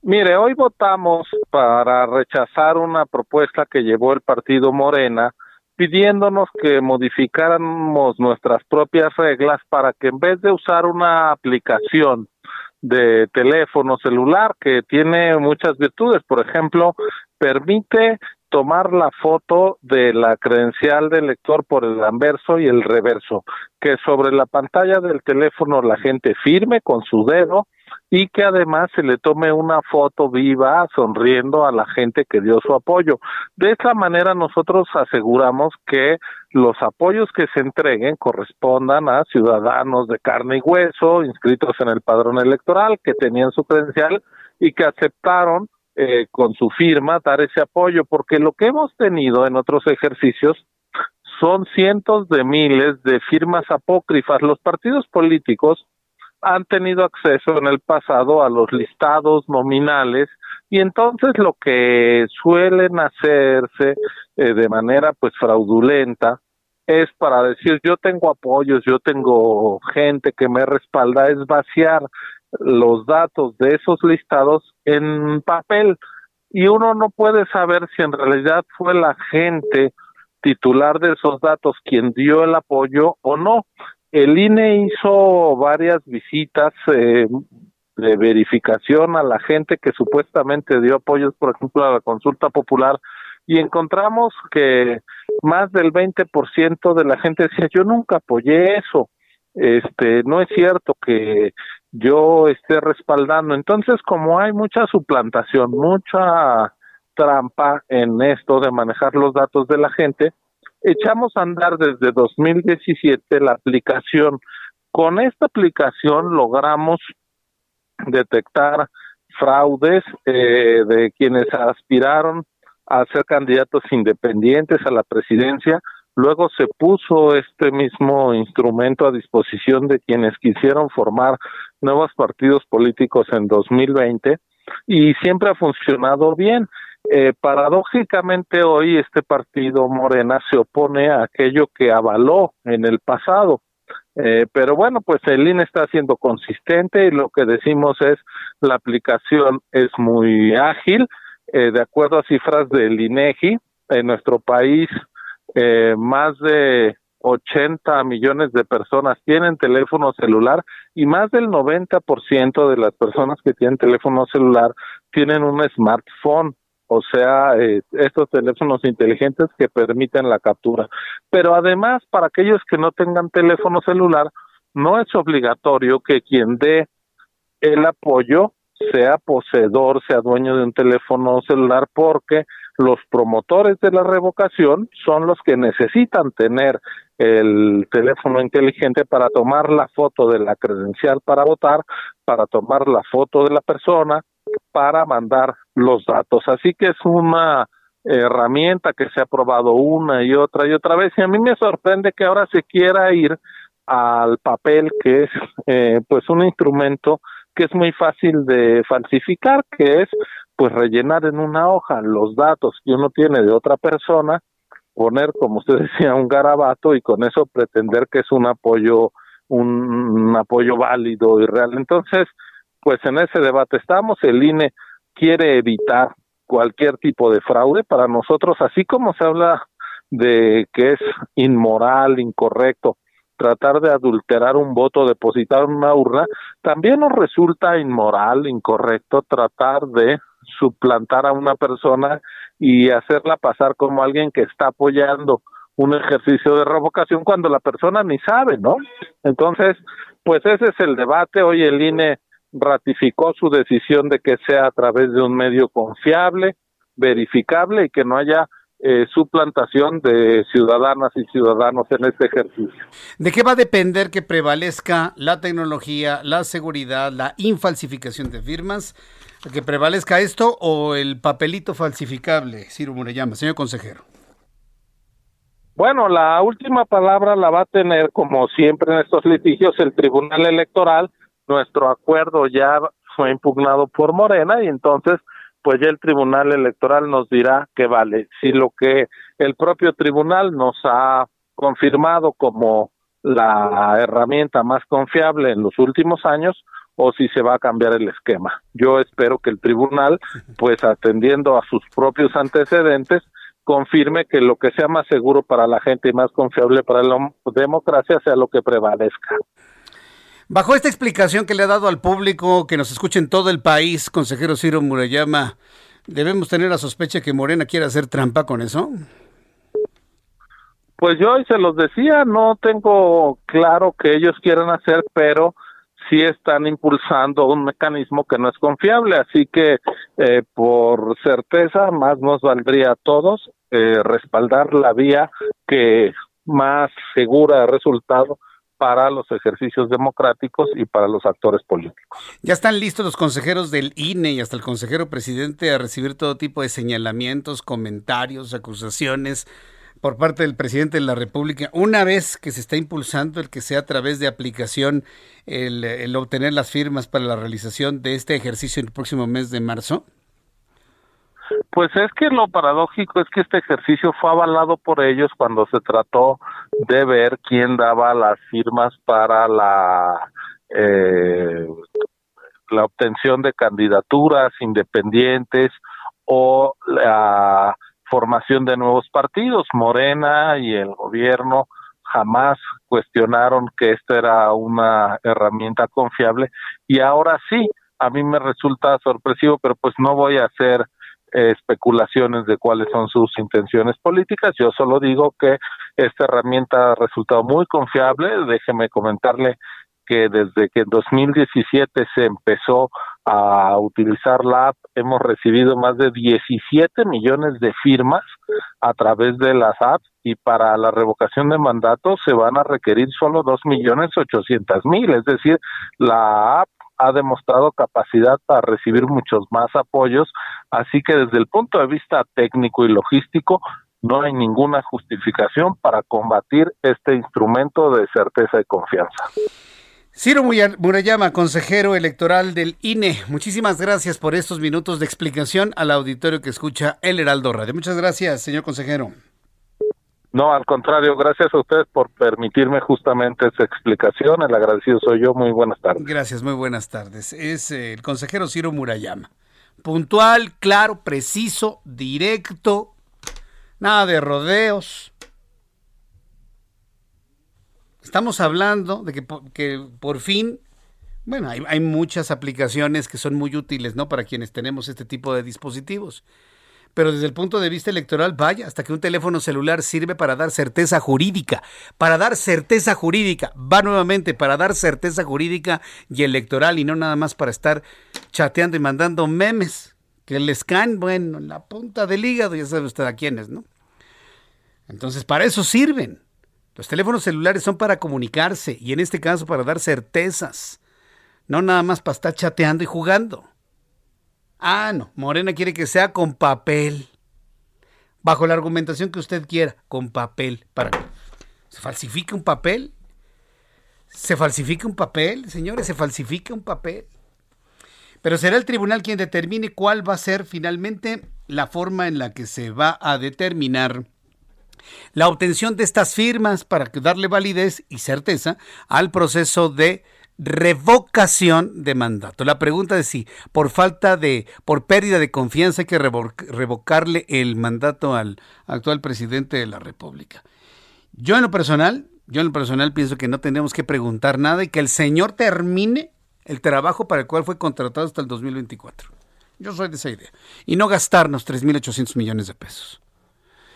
Mire, hoy votamos para rechazar una propuesta que llevó el partido Morena pidiéndonos que modificáramos nuestras propias reglas para que en vez de usar una aplicación de teléfono celular que tiene muchas virtudes, por ejemplo, permite tomar la foto de la credencial del lector por el anverso y el reverso, que sobre la pantalla del teléfono la gente firme con su dedo y que además se le tome una foto viva sonriendo a la gente que dio su apoyo. De esta manera nosotros aseguramos que los apoyos que se entreguen correspondan a ciudadanos de carne y hueso inscritos en el padrón electoral que tenían su credencial y que aceptaron eh, con su firma dar ese apoyo, porque lo que hemos tenido en otros ejercicios son cientos de miles de firmas apócrifas. Los partidos políticos han tenido acceso en el pasado a los listados nominales y entonces lo que suelen hacerse eh, de manera pues fraudulenta es para decir yo tengo apoyos, yo tengo gente que me respalda, es vaciar los datos de esos listados en papel y uno no puede saber si en realidad fue la gente titular de esos datos quien dio el apoyo o no. El INE hizo varias visitas eh, de verificación a la gente que supuestamente dio apoyos, por ejemplo, a la consulta popular, y encontramos que más del 20% de la gente decía, yo nunca apoyé eso, este, no es cierto que yo esté respaldando. Entonces, como hay mucha suplantación, mucha trampa en esto de manejar los datos de la gente. Echamos a andar desde 2017 la aplicación. Con esta aplicación logramos detectar fraudes eh, de quienes aspiraron a ser candidatos independientes a la presidencia. Luego se puso este mismo instrumento a disposición de quienes quisieron formar nuevos partidos políticos en 2020 y siempre ha funcionado bien. Eh, paradójicamente hoy este partido Morena se opone a aquello que avaló en el pasado. Eh, pero bueno, pues el INE está siendo consistente y lo que decimos es la aplicación es muy ágil. Eh, de acuerdo a cifras del INEGI, en nuestro país eh, más de 80 millones de personas tienen teléfono celular y más del 90% de las personas que tienen teléfono celular tienen un smartphone, o sea, eh, estos teléfonos inteligentes que permiten la captura. Pero además, para aquellos que no tengan teléfono celular, no es obligatorio que quien dé el apoyo sea poseedor, sea dueño de un teléfono celular, porque los promotores de la revocación son los que necesitan tener el teléfono inteligente para tomar la foto de la credencial para votar, para tomar la foto de la persona, para mandar los datos. Así que es una herramienta que se ha probado una y otra y otra vez y a mí me sorprende que ahora se quiera ir al papel que es eh, pues un instrumento que es muy fácil de falsificar, que es pues rellenar en una hoja los datos que uno tiene de otra persona, poner, como usted decía, un garabato y con eso pretender que es un apoyo, un, apoyo válido y real. Entonces, pues en ese debate estamos, el INE quiere evitar cualquier tipo de fraude para nosotros, así como se habla de que es inmoral, incorrecto, tratar de adulterar un voto depositado en una urna, también nos resulta inmoral, incorrecto tratar de suplantar a una persona y hacerla pasar como alguien que está apoyando un ejercicio de revocación cuando la persona ni sabe, ¿no? Entonces, pues ese es el debate. Hoy el INE ratificó su decisión de que sea a través de un medio confiable, verificable y que no haya eh, suplantación de ciudadanas y ciudadanos en este ejercicio. ¿De qué va a depender que prevalezca la tecnología, la seguridad, la infalsificación de firmas? ¿Que prevalezca esto o el papelito falsificable, Ciro Murayama, señor consejero? Bueno, la última palabra la va a tener, como siempre en estos litigios, el Tribunal Electoral. Nuestro acuerdo ya fue impugnado por Morena y entonces pues ya el Tribunal Electoral nos dirá que vale. Si lo que el propio tribunal nos ha confirmado como la herramienta más confiable en los últimos años o si se va a cambiar el esquema. Yo espero que el tribunal, pues atendiendo a sus propios antecedentes, confirme que lo que sea más seguro para la gente y más confiable para la democracia sea lo que prevalezca. Bajo esta explicación que le ha dado al público, que nos escuche en todo el país, consejero Ciro Murayama, ¿debemos tener la sospecha que Morena quiere hacer trampa con eso? Pues yo hoy se los decía, no tengo claro que ellos quieran hacer, pero sí están impulsando un mecanismo que no es confiable, así que eh, por certeza más nos valdría a todos eh, respaldar la vía que más segura de resultado para los ejercicios democráticos y para los actores políticos. Ya están listos los consejeros del INE y hasta el consejero presidente a recibir todo tipo de señalamientos, comentarios, acusaciones por parte del presidente de la República, una vez que se está impulsando el que sea a través de aplicación el, obtener las firmas para la realización de este ejercicio en el próximo mes de marzo? Pues es que lo paradójico es que este ejercicio fue avalado por ellos cuando se trató de ver quién daba las firmas para la eh, la obtención de candidaturas independientes o la formación de nuevos partidos. Morena y el gobierno jamás cuestionaron que esta era una herramienta confiable y ahora sí, a mí me resulta sorpresivo, pero pues no voy a hacer especulaciones de cuáles son sus intenciones políticas. Yo solo digo que esta herramienta ha resultado muy confiable. Déjeme comentarle que desde que en 2017 se empezó a utilizar la app. Hemos recibido más de 17 millones de firmas a través de las apps y para la revocación de mandato se van a requerir solo 2 millones 800 mil. Es decir, la app ha demostrado capacidad para recibir muchos más apoyos, así que desde el punto de vista técnico y logístico no hay ninguna justificación para combatir este instrumento de certeza y confianza. Ciro Murayama, consejero electoral del INE, muchísimas gracias por estos minutos de explicación al auditorio que escucha El Heraldo Radio. Muchas gracias, señor consejero. No, al contrario, gracias a ustedes por permitirme justamente esa explicación. El agradecido soy yo. Muy buenas tardes. Gracias, muy buenas tardes. Es eh, el consejero Ciro Murayama. Puntual, claro, preciso, directo, nada de rodeos. Estamos hablando de que, que por fin, bueno, hay, muchas aplicaciones que son muy útiles, ¿no? Para quienes tenemos este tipo de dispositivos. Pero desde el punto de vista electoral, vaya, hasta que un teléfono celular sirve para dar certeza jurídica, para dar certeza jurídica, va nuevamente para dar certeza jurídica y electoral y no nada más para estar chateando y mandando memes que les caen, bueno, en la punta del hígado, ya sabe usted a quiénes, ¿no? Entonces, para eso sirven. Los teléfonos celulares son para comunicarse y en este caso para dar certezas, no nada más para estar chateando y jugando. Ah, no, Morena quiere que sea con papel. Bajo la argumentación que usted quiera, con papel. Para ¿Se falsifica un papel? ¿Se falsifica un papel, señores? ¿Se falsifica un papel? Pero será el tribunal quien determine cuál va a ser finalmente la forma en la que se va a determinar la obtención de estas firmas para darle validez y certeza al proceso de revocación de mandato. La pregunta es si por falta de, por pérdida de confianza hay que revocarle el mandato al actual presidente de la República. Yo en lo personal, yo en lo personal pienso que no tenemos que preguntar nada y que el señor termine el trabajo para el cual fue contratado hasta el 2024. Yo soy de esa idea. Y no gastarnos 3.800 millones de pesos.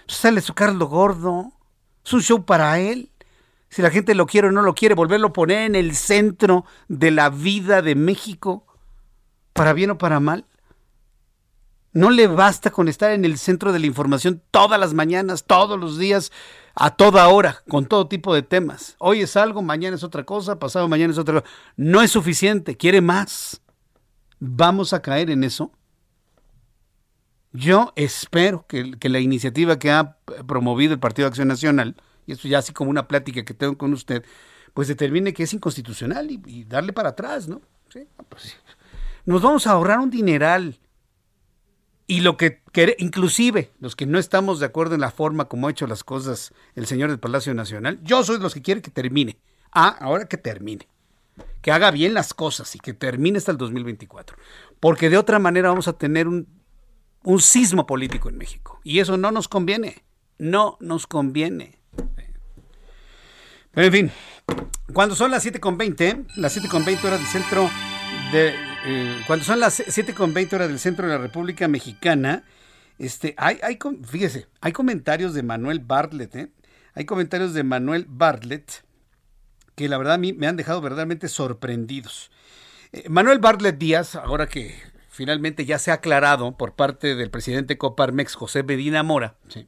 Sale su Carlos Gordo. Es un show para él. Si la gente lo quiere o no lo quiere, volverlo a poner en el centro de la vida de México, para bien o para mal. No le basta con estar en el centro de la información todas las mañanas, todos los días, a toda hora, con todo tipo de temas. Hoy es algo, mañana es otra cosa, pasado mañana es otra cosa. No es suficiente, quiere más. ¿Vamos a caer en eso? Yo espero que, que la iniciativa que ha promovido el Partido de Acción Nacional y esto ya así como una plática que tengo con usted, pues determine que es inconstitucional y, darle para atrás, ¿no? Pues Nos vamos a ahorrar un dineral. Y lo que, inclusive los que no estamos de acuerdo en la forma como ha hecho las cosas el señor del Palacio Nacional, yo soy los que quiere que termine. Ah, ahora que termine. Que haga bien las cosas y que termine hasta el 2024. Porque de otra manera vamos a tener un, un sismo político en México. Y eso no nos conviene. No nos conviene. En fin, cuando son las 7.20, las 7.20 horas del centro de... Eh, cuando son las 7.20 horas del centro de la República Mexicana, este, hay, hay, fíjese, hay comentarios de Manuel Bartlett, ¿eh? Hay comentarios de Manuel Bartlett que la verdad a mí me han dejado verdaderamente sorprendidos. Eh, Manuel Bartlett Díaz, ahora que finalmente ya se ha aclarado por parte del presidente Coparmex, José Medina Mora, ¿sí?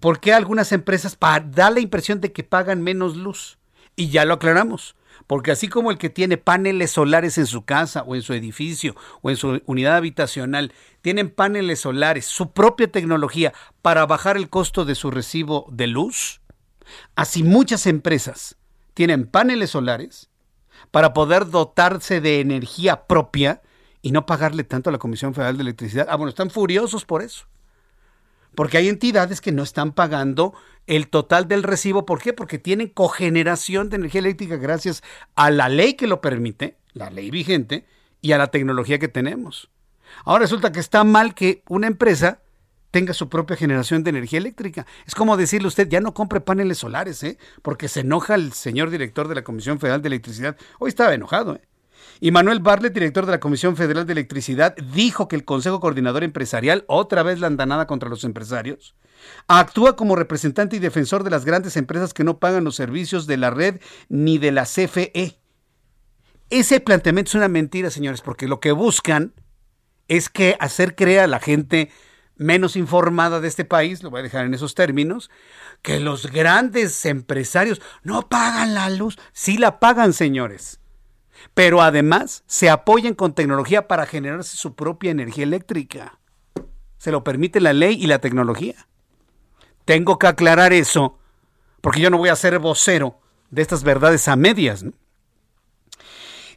¿Por qué algunas empresas da la impresión de que pagan menos luz? Y ya lo aclaramos. Porque así como el que tiene paneles solares en su casa o en su edificio o en su unidad habitacional, tienen paneles solares, su propia tecnología para bajar el costo de su recibo de luz, así muchas empresas tienen paneles solares para poder dotarse de energía propia y no pagarle tanto a la Comisión Federal de Electricidad. Ah, bueno, están furiosos por eso porque hay entidades que no están pagando el total del recibo. ¿Por qué? Porque tienen cogeneración de energía eléctrica gracias a la ley que lo permite, la ley vigente, y a la tecnología que tenemos. Ahora resulta que está mal que una empresa tenga su propia generación de energía eléctrica. Es como decirle usted, ya no compre paneles solares, ¿eh? porque se enoja el señor director de la Comisión Federal de Electricidad. Hoy estaba enojado. ¿eh? Y Manuel Bartlett, director de la Comisión Federal de Electricidad, dijo que el Consejo Coordinador Empresarial, otra vez la andanada contra los empresarios, actúa como representante y defensor de las grandes empresas que no pagan los servicios de la red ni de la CFE. ese planteamiento es una mentira, señores, porque lo que buscan es que hacer creer a la gente menos informada de este país, lo voy a dejar en esos términos, que los grandes empresarios no pagan la luz. Sí la pagan, señores. Pero además se apoyan con tecnología para generarse su propia energía eléctrica. Se lo permite la ley y la tecnología. Tengo que aclarar eso, porque yo no voy a ser vocero de estas verdades a medias. ¿no?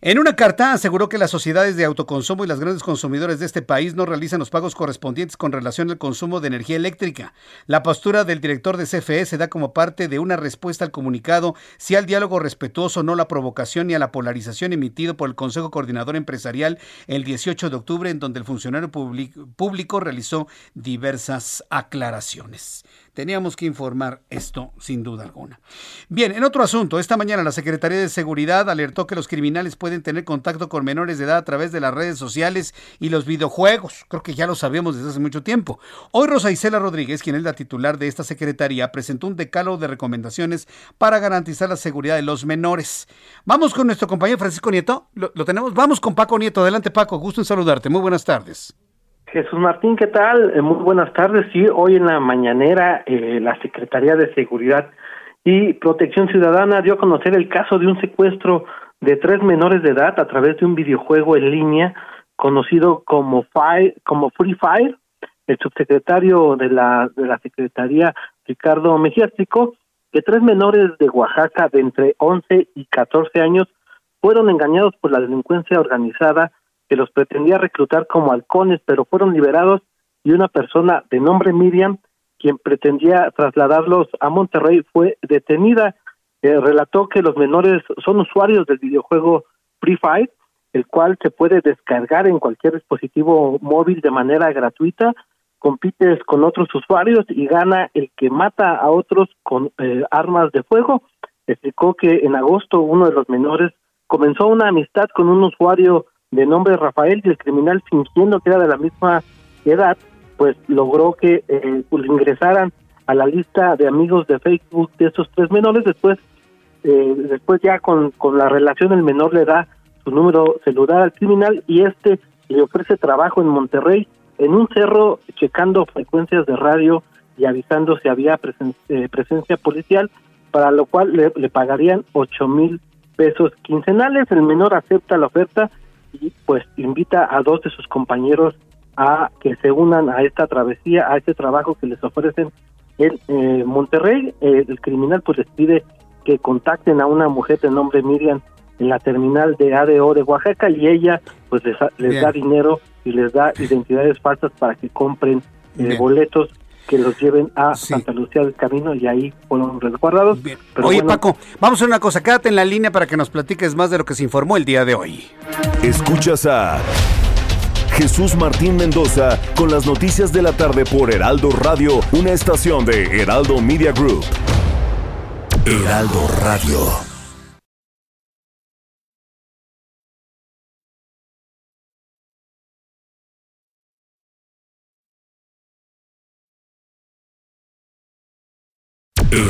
En una carta aseguró que las sociedades de autoconsumo y las grandes consumidores de este país no realizan los pagos correspondientes con relación al consumo de energía eléctrica. La postura del director de CFE se da como parte de una respuesta al comunicado sí al diálogo respetuoso, no la provocación ni a la polarización emitido por el Consejo Coordinador Empresarial el 18 de octubre, en donde el funcionario público realizó diversas aclaraciones. Teníamos que informar esto sin duda alguna. Bien, en otro asunto, esta mañana la Secretaría de Seguridad alertó que los criminales pueden tener contacto con menores de edad a través de las redes sociales y los videojuegos. Creo que ya lo sabemos desde hace mucho tiempo. Hoy Rosa Isela Rodríguez, quien es la titular de esta Secretaría, presentó un decálogo de recomendaciones para garantizar la seguridad de los menores. Vamos con nuestro compañero Francisco Nieto. Lo, lo tenemos. Vamos con Paco Nieto. Adelante, Paco. Gusto en saludarte. Muy buenas tardes. Jesús Martín, ¿qué tal? Eh, muy buenas tardes. Sí, hoy en la mañanera eh, la Secretaría de Seguridad y Protección Ciudadana dio a conocer el caso de un secuestro de tres menores de edad a través de un videojuego en línea conocido como Fire, como Free Fire. El subsecretario de la de la Secretaría Ricardo Mejía que tres menores de Oaxaca de entre 11 y 14 años fueron engañados por la delincuencia organizada que los pretendía reclutar como halcones, pero fueron liberados y una persona de nombre Miriam, quien pretendía trasladarlos a Monterrey, fue detenida. Eh, relató que los menores son usuarios del videojuego Free Fire, el cual se puede descargar en cualquier dispositivo móvil de manera gratuita. Compites con otros usuarios y gana el que mata a otros con eh, armas de fuego. Explicó que en agosto uno de los menores comenzó una amistad con un usuario de nombre Rafael y el criminal fingiendo que era de la misma edad, pues logró que eh, pues, ingresaran a la lista de amigos de Facebook de esos tres menores. Después, eh, después ya con, con la relación el menor le da su número celular al criminal y este le ofrece trabajo en Monterrey en un cerro checando frecuencias de radio y avisando si había eh, presencia policial, para lo cual le, le pagarían ocho mil pesos quincenales. El menor acepta la oferta y pues invita a dos de sus compañeros a que se unan a esta travesía, a este trabajo que les ofrecen en eh, Monterrey. Eh, el criminal pues les pide que contacten a una mujer de nombre Miriam en la terminal de ADO de Oaxaca y ella pues les, les da dinero y les da identidades falsas para que compren eh, boletos que los lleven a Santa Lucía del Camino y ahí fueron resguardados. Oye Paco, vamos a hacer una cosa, quédate en la línea para que nos platiques más de lo que se informó el día de hoy. Escuchas a Jesús Martín Mendoza con las noticias de la tarde por Heraldo Radio, una estación de Heraldo Media Group. Heraldo Radio.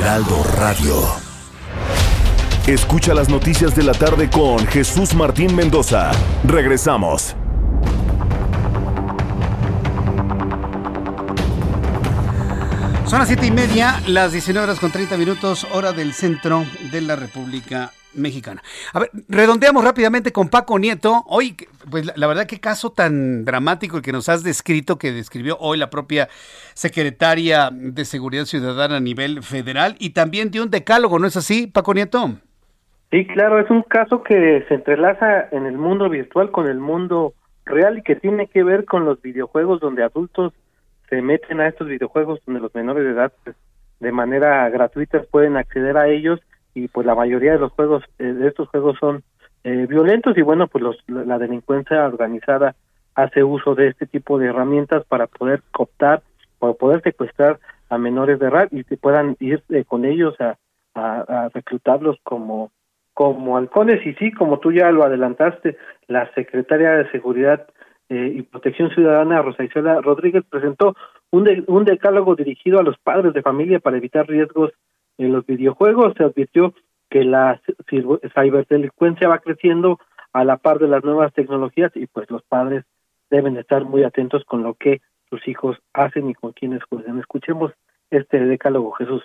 Heraldo Radio. Escucha las noticias de la tarde con Jesús Martín Mendoza. Regresamos. Son las siete y media, las 19 horas con 30 minutos, hora del centro de la República Mexicana. A ver, redondeamos rápidamente con Paco Nieto. Hoy, pues la, verdad, qué caso tan dramático el que nos has descrito, que describió hoy la propia secretaria de Seguridad Ciudadana a nivel federal y también dio un decálogo, ¿no es así, Paco Nieto? Sí, claro, es un caso que se entrelaza en el mundo virtual con el mundo real y que tiene que ver con los videojuegos donde adultos se meten a estos videojuegos donde los menores de edad pues, de manera gratuita pueden acceder a ellos y pues la mayoría de los juegos eh, de estos juegos son eh, violentos y bueno pues los, la delincuencia organizada hace uso de este tipo de herramientas para poder cooptar para poder secuestrar a menores de edad y que puedan ir eh, con ellos a, a, reclutarlos como como halcones y sí como tú ya lo adelantaste la secretaria de seguridad eh, y Protección Ciudadana, Rosa Isela Rodríguez, presentó un, de, un decálogo dirigido a los padres de familia para evitar riesgos en los videojuegos. Se advirtió que la ciberdelincuencia va creciendo a la par de las nuevas tecnologías y pues los padres deben estar muy atentos con lo que sus hijos hacen y con quienes juegan. Escuchemos este decálogo, Jesús.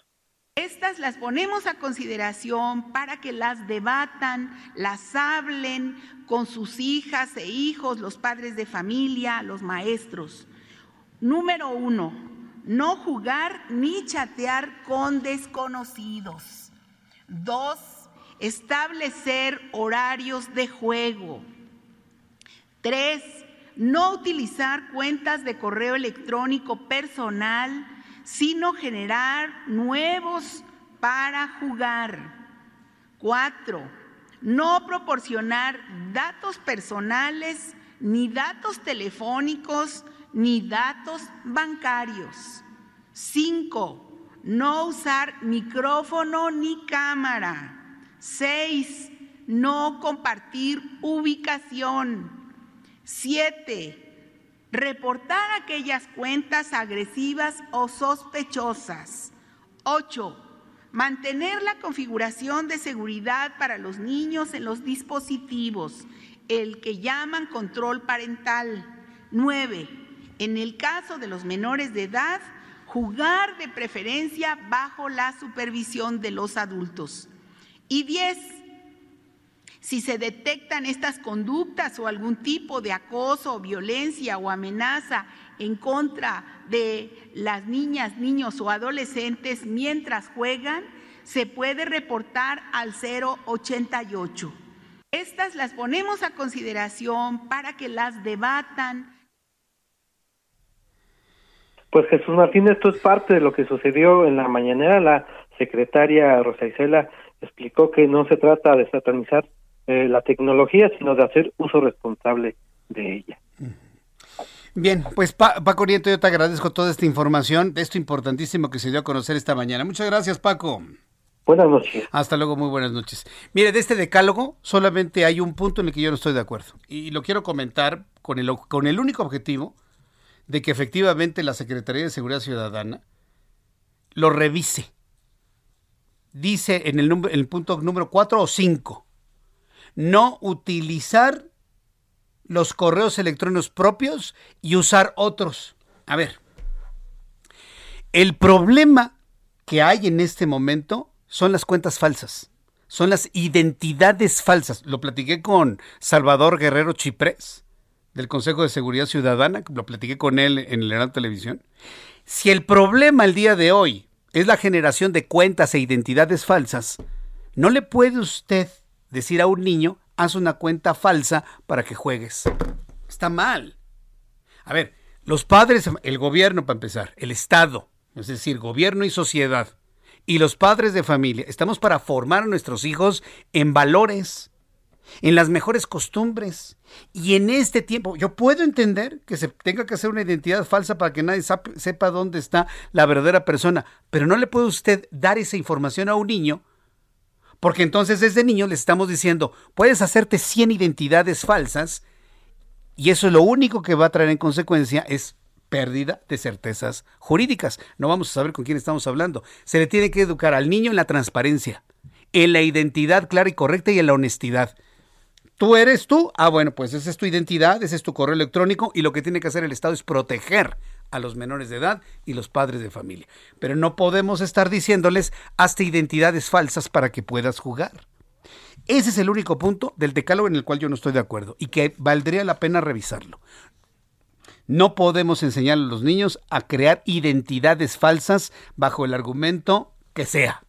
Estas las ponemos a consideración para que las debatan, las hablen con sus hijas e hijos, los padres de familia, los maestros. Número uno, no jugar ni chatear con desconocidos. Dos, establecer horarios de juego. Tres, no utilizar cuentas de correo electrónico personal sino generar nuevos para jugar. Cuatro, no proporcionar datos personales, ni datos telefónicos, ni datos bancarios. Cinco, no usar micrófono ni cámara. Seis, no compartir ubicación. Siete, reportar aquellas cuentas agresivas o sospechosas. 8. Mantener la configuración de seguridad para los niños en los dispositivos, el que llaman control parental. 9. En el caso de los menores de edad, jugar de preferencia bajo la supervisión de los adultos. Y 10 si se detectan estas conductas o algún tipo de acoso, violencia o amenaza en contra de las niñas, niños o adolescentes mientras juegan, se puede reportar al 088. Estas las ponemos a consideración para que las debatan. Pues Jesús Martín, esto es parte de lo que sucedió en la mañanera. La secretaria Rosa Isela explicó que no se trata de satanizar eh, la tecnología, sino de hacer uso responsable de ella. Bien, pues Paco Nieto, yo te agradezco toda esta información, de esto importantísimo que se dio a conocer esta mañana. Muchas gracias, Paco. Buenas noches. Hasta luego, muy buenas noches. Mire, de este decálogo solamente hay un punto en el que yo no estoy de acuerdo. Y lo quiero comentar con el, con el único objetivo de que efectivamente la Secretaría de Seguridad Ciudadana lo revise. Dice en el, el punto número 4 o 5 no utilizar los correos electrónicos propios y usar otros. A ver, el problema que hay en este momento son las cuentas falsas, son las identidades falsas. Lo platiqué con Salvador Guerrero Chiprés del Consejo de Seguridad Ciudadana, lo platiqué con él en el Televisión. Si el problema el día de hoy es la generación de cuentas e identidades falsas, no le puede usted decir a un niño, haz una cuenta falsa para que juegues. Está mal. A ver, los padres, el gobierno para empezar, el Estado, es decir, gobierno y sociedad, y los padres de familia, estamos para formar a nuestros hijos en valores, en las mejores costumbres. Y en este tiempo, yo puedo entender que se tenga que hacer una identidad falsa para que nadie sepa dónde está la verdadera persona, pero no le puede usted dar esa información a un niño porque entonces desde niño les estamos diciendo, puedes hacerte 100 identidades falsas y eso es lo único que va a traer en consecuencia es pérdida de certezas jurídicas. No vamos a saber con quién estamos hablando. Se le tiene que educar al niño en la transparencia, en la identidad clara y correcta y en la honestidad. ¿Tú eres tú? Ah, bueno, pues esa es tu identidad, ese es tu correo electrónico y lo que tiene que hacer el Estado es proteger a los menores de edad y los padres de familia. Pero no podemos estar diciéndoles hasta identidades falsas para que puedas jugar. Ese es el único punto del decálogo en el cual yo no estoy de acuerdo y que valdría la pena revisarlo. No podemos enseñar a los niños a crear identidades falsas bajo el argumento que sea.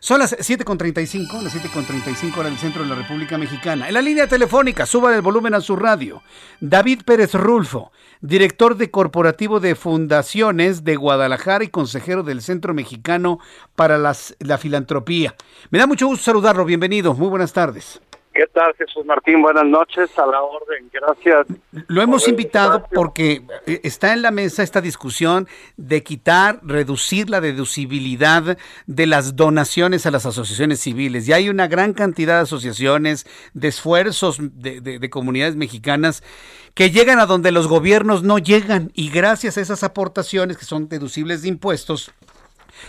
Son las 7.35, las 7.35 hora del centro de la República Mexicana. En la línea telefónica, suban el volumen a su radio. David Pérez Rulfo, director de Corporativo de Fundaciones de Guadalajara y consejero del Centro Mexicano para la Filantropía. Me da mucho gusto saludarlo, bienvenido, muy buenas tardes. ¿Qué tal, Jesús Martín? Buenas noches, a la orden, gracias. Lo hemos invitado porque eh, está en la mesa esta discusión de quitar, reducir la deducibilidad de las donaciones a las asociaciones civiles. Y hay una gran cantidad de asociaciones, de esfuerzos de, de comunidades mexicanas que llegan a donde los gobiernos no llegan. Y gracias a esas aportaciones que son deducibles de impuestos,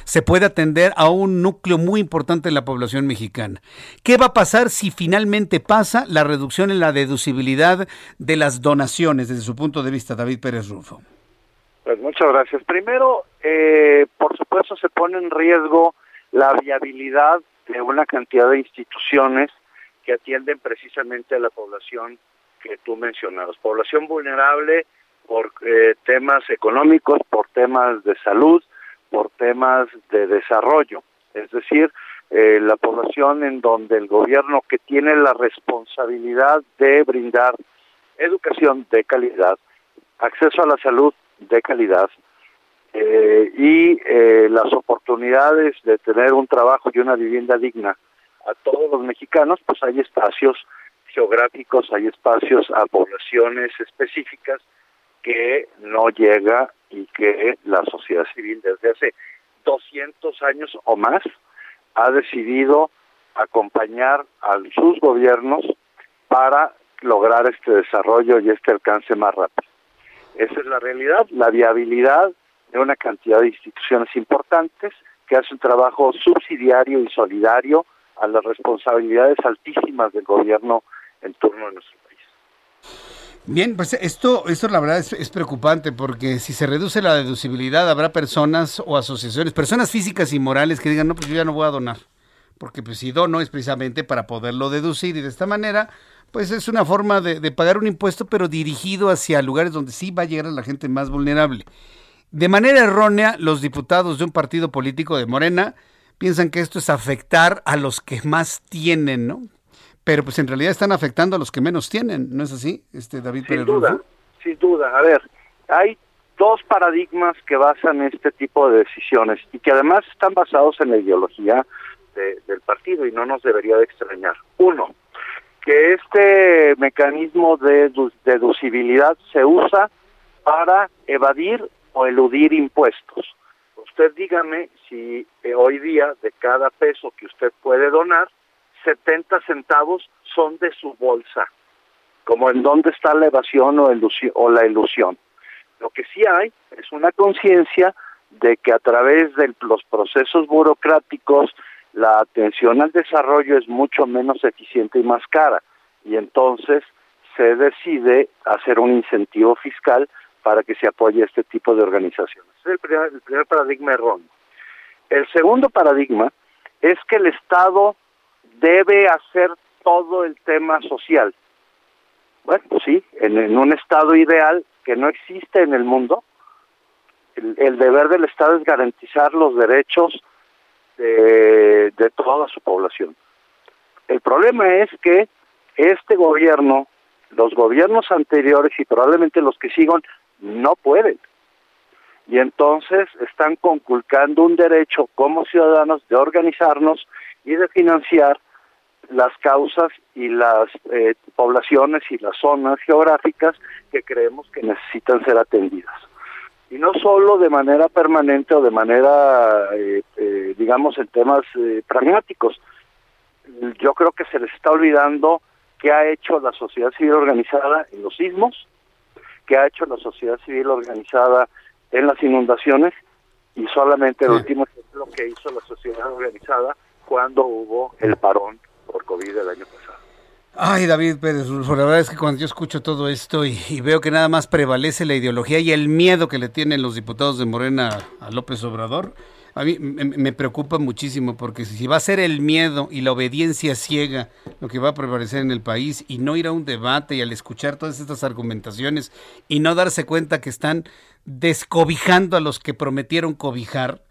se puede atender a un núcleo muy importante de la población mexicana. ¿Qué va a pasar si finalmente pasa la reducción en la deducibilidad de las donaciones desde su punto de vista, David Pérez Rufo? Pues muchas gracias. Primero, eh, por supuesto, se pone en riesgo la viabilidad de una cantidad de instituciones que atienden precisamente a la población que tú mencionabas, población vulnerable por eh, temas económicos, por temas de salud, por temas de desarrollo, es decir, eh, la población en donde el gobierno que tiene la responsabilidad de brindar educación de calidad, acceso a la salud de calidad eh, y eh, las oportunidades de tener un trabajo y una vivienda digna a todos los mexicanos, pues hay espacios geográficos, hay espacios a poblaciones específicas que no llega y que la sociedad civil desde hace 200 años o más ha decidido acompañar a sus gobiernos para lograr este desarrollo y este alcance más rápido. Esa es la realidad, la viabilidad de una cantidad de instituciones importantes que hace un trabajo subsidiario y solidario a las responsabilidades altísimas del gobierno en turno de nuestro. Bien, pues esto, esto la verdad es, es, preocupante porque si se reduce la deducibilidad habrá personas o asociaciones, personas físicas y morales que digan, no, pues yo ya no voy a donar, porque pues si dono es precisamente para poderlo deducir y de esta manera, pues es una forma de, de pagar un impuesto pero dirigido hacia lugares donde sí va a llegar a la gente más vulnerable. De manera errónea, los diputados de un partido político de Morena piensan que esto es afectar a los que más tienen, ¿no? Pero pues en realidad están afectando a los que menos tienen, ¿no es así, este David Sin Pérez duda, Rufo? sin duda. A ver, hay dos paradigmas que basan este tipo de decisiones y que además están basados en la ideología de- del partido y no nos debería de extrañar. Uno, que este mecanismo de dedu- deducibilidad se usa para evadir o eludir impuestos. Usted dígame si eh, hoy día de cada peso que usted puede donar, 70 centavos son de su bolsa, como en dónde está la evasión o, o la ilusión. Lo que sí hay es una conciencia de que a través de los procesos burocráticos la atención al desarrollo es mucho menos eficiente y más cara. Y entonces se decide hacer un incentivo fiscal para que se apoye este tipo de organizaciones. Es el primer, el primer paradigma erróneo. El segundo paradigma es que el Estado debe hacer todo el tema social. Bueno, pues sí, en, un Estado ideal que no existe en el mundo, el, el deber del Estado es garantizar los derechos de, de toda su población. El problema es que este gobierno, los gobiernos anteriores y probablemente los que sigan, no pueden. Y entonces están conculcando un derecho como ciudadanos de organizarnos y de financiar las causas y las eh, poblaciones y las zonas geográficas que creemos que necesitan ser atendidas. Y no solo de manera permanente o de manera, eh, eh, digamos, en temas eh, pragmáticos. Yo creo que se les está olvidando qué ha hecho la sociedad civil organizada en los sismos, qué ha hecho la sociedad civil organizada en las inundaciones y solamente el último ejemplo que hizo la sociedad organizada cuando hubo el parón por COVID el año pasado. Ay, David Pérez la verdad es que cuando yo escucho todo esto y, y veo que nada más prevalece la ideología y el miedo que le tienen los diputados de Morena a López Obrador, a mí me, me preocupa muchísimo porque si va a ser el miedo y la obediencia ciega lo que va a prevalecer en el país y no ir a un debate y al escuchar todas estas argumentaciones y no darse cuenta que están descobijando a los que prometieron cobijar,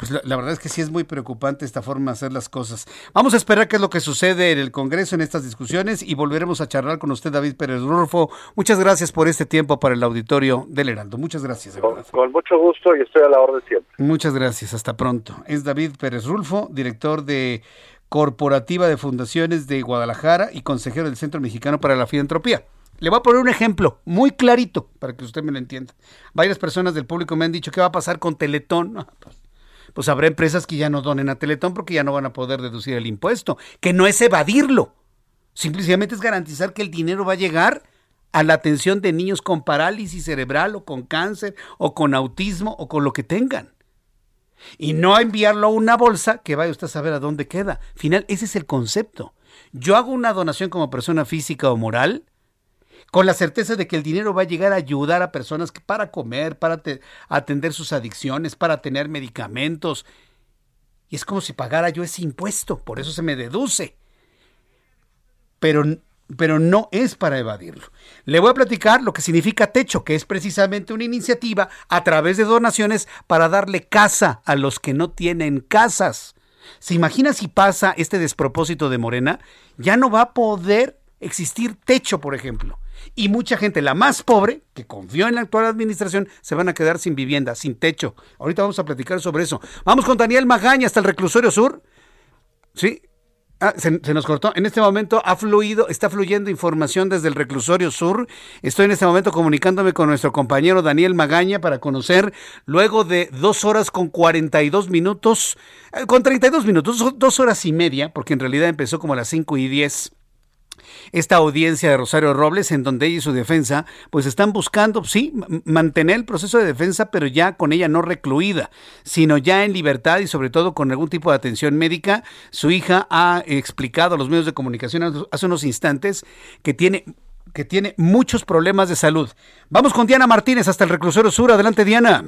pues la, la, verdad es que sí es muy preocupante esta forma de hacer las cosas. Vamos a esperar qué es lo que sucede en el Congreso en estas discusiones y volveremos a charlar con usted, David Pérez Rufo. Muchas gracias por este tiempo para el auditorio del Heraldo. Muchas gracias. Con, con mucho gusto y estoy a la orden siempre. Muchas gracias. Hasta pronto. Es David Pérez Rulfo, director de Corporativa de Fundaciones de Guadalajara y consejero del Centro Mexicano para la Filantropía. Le voy a poner un ejemplo muy clarito para que usted me lo entienda. Varias personas del público me han dicho qué va a pasar con Teletón. No, pues, pues habrá empresas que ya no donen a Teletón porque ya no van a poder deducir el impuesto, que no es evadirlo, simplemente es garantizar que el dinero va a llegar a la atención de niños con parálisis cerebral o con cáncer o con autismo o con lo que tengan. Y no enviarlo a una bolsa que vaya usted a saber a dónde queda. Final, ese es el concepto. Yo hago una donación como persona física o moral con la certeza de que el dinero va a llegar a ayudar a personas que para comer, para atender sus adicciones, para tener medicamentos. Y es como si pagara yo ese impuesto, por eso se me deduce. Pero, pero no es para evadirlo. Le voy a platicar lo que significa techo, que es precisamente una iniciativa a través de donaciones para darle casa a los que no tienen casas. ¿Se imagina si pasa este despropósito de Morena? Ya no va a poder existir techo, por ejemplo. Y mucha gente, la más pobre, que confió en la actual administración, se van a quedar sin vivienda, sin techo. Ahorita vamos a platicar sobre eso. Vamos con Daniel Magaña hasta el reclusorio sur. Sí, Ah, se, nos cortó. En este momento ha fluido, está fluyendo información desde el reclusorio sur. Estoy en este momento comunicándome con nuestro compañero Daniel Magaña para conocer, luego de dos horas con 42 minutos, eh, con 32 minutos, dos horas y media, porque en realidad empezó como a las 5 y 10 esta audiencia de Rosario Robles, en donde ella y su defensa, pues están buscando, sí, mantener el proceso de defensa, pero ya con ella no recluida, sino ya en libertad y sobre todo con algún tipo de atención médica. Su hija ha explicado a los medios de comunicación hace unos instantes que tiene que tiene muchos problemas de salud. Vamos con Diana Martínez hasta el reclusorio sur. Adelante, Diana.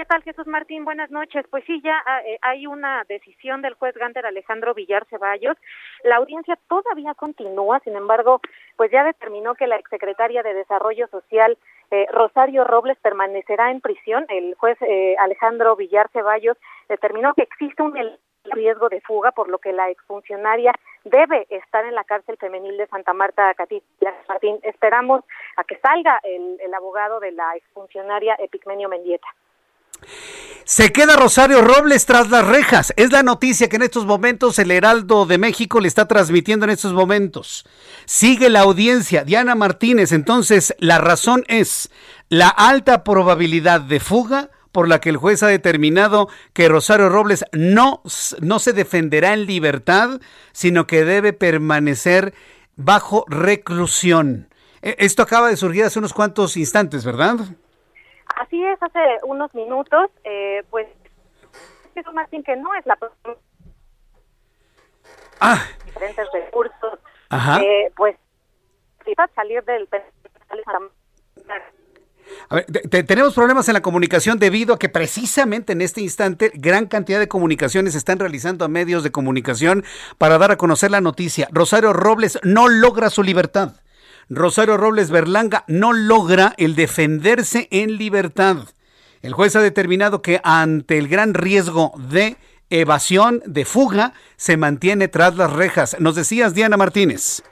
¿Qué tal, Jesús Martín? Buenas noches. Pues sí, ya eh, hay una decisión del juez Ganter Alejandro Villar Ceballos. La audiencia todavía continúa, sin embargo, pues ya determinó que la exsecretaria de Desarrollo Social, eh, Rosario Robles, permanecerá en prisión. El juez eh, Alejandro Villar Ceballos determinó que existe un riesgo de fuga, por lo que la exfuncionaria debe estar en la cárcel femenil de Santa Marta Catitla Martín. Esperamos a que salga el, el abogado de la exfuncionaria Epigmenio Mendieta. Se queda Rosario Robles tras las rejas. Es la noticia que en estos momentos el Heraldo de México le está transmitiendo en estos momentos. Sigue la audiencia. Diana Martínez, entonces la razón es la alta probabilidad de fuga por la que el juez ha determinado que Rosario Robles no, no se defenderá en libertad, sino que debe permanecer bajo reclusión. E, esto acaba de surgir hace unos cuantos instantes, ¿verdad? Así es, hace unos minutos, eh, pues, Jesús Martín, que no es la ah. diferentes recursos, Ajá. Eh, pues, salir del a ver, tenemos problemas en la comunicación debido a que precisamente en este instante gran cantidad de comunicaciones se están realizando a medios de comunicación para dar a conocer la noticia. Rosario Robles no logra su libertad. Rosario Robles Berlanga no logra el defenderse en libertad. El juez ha determinado que ante el gran riesgo de evasión, de fuga, se mantiene tras las rejas. Nos decías, Diana Martínez.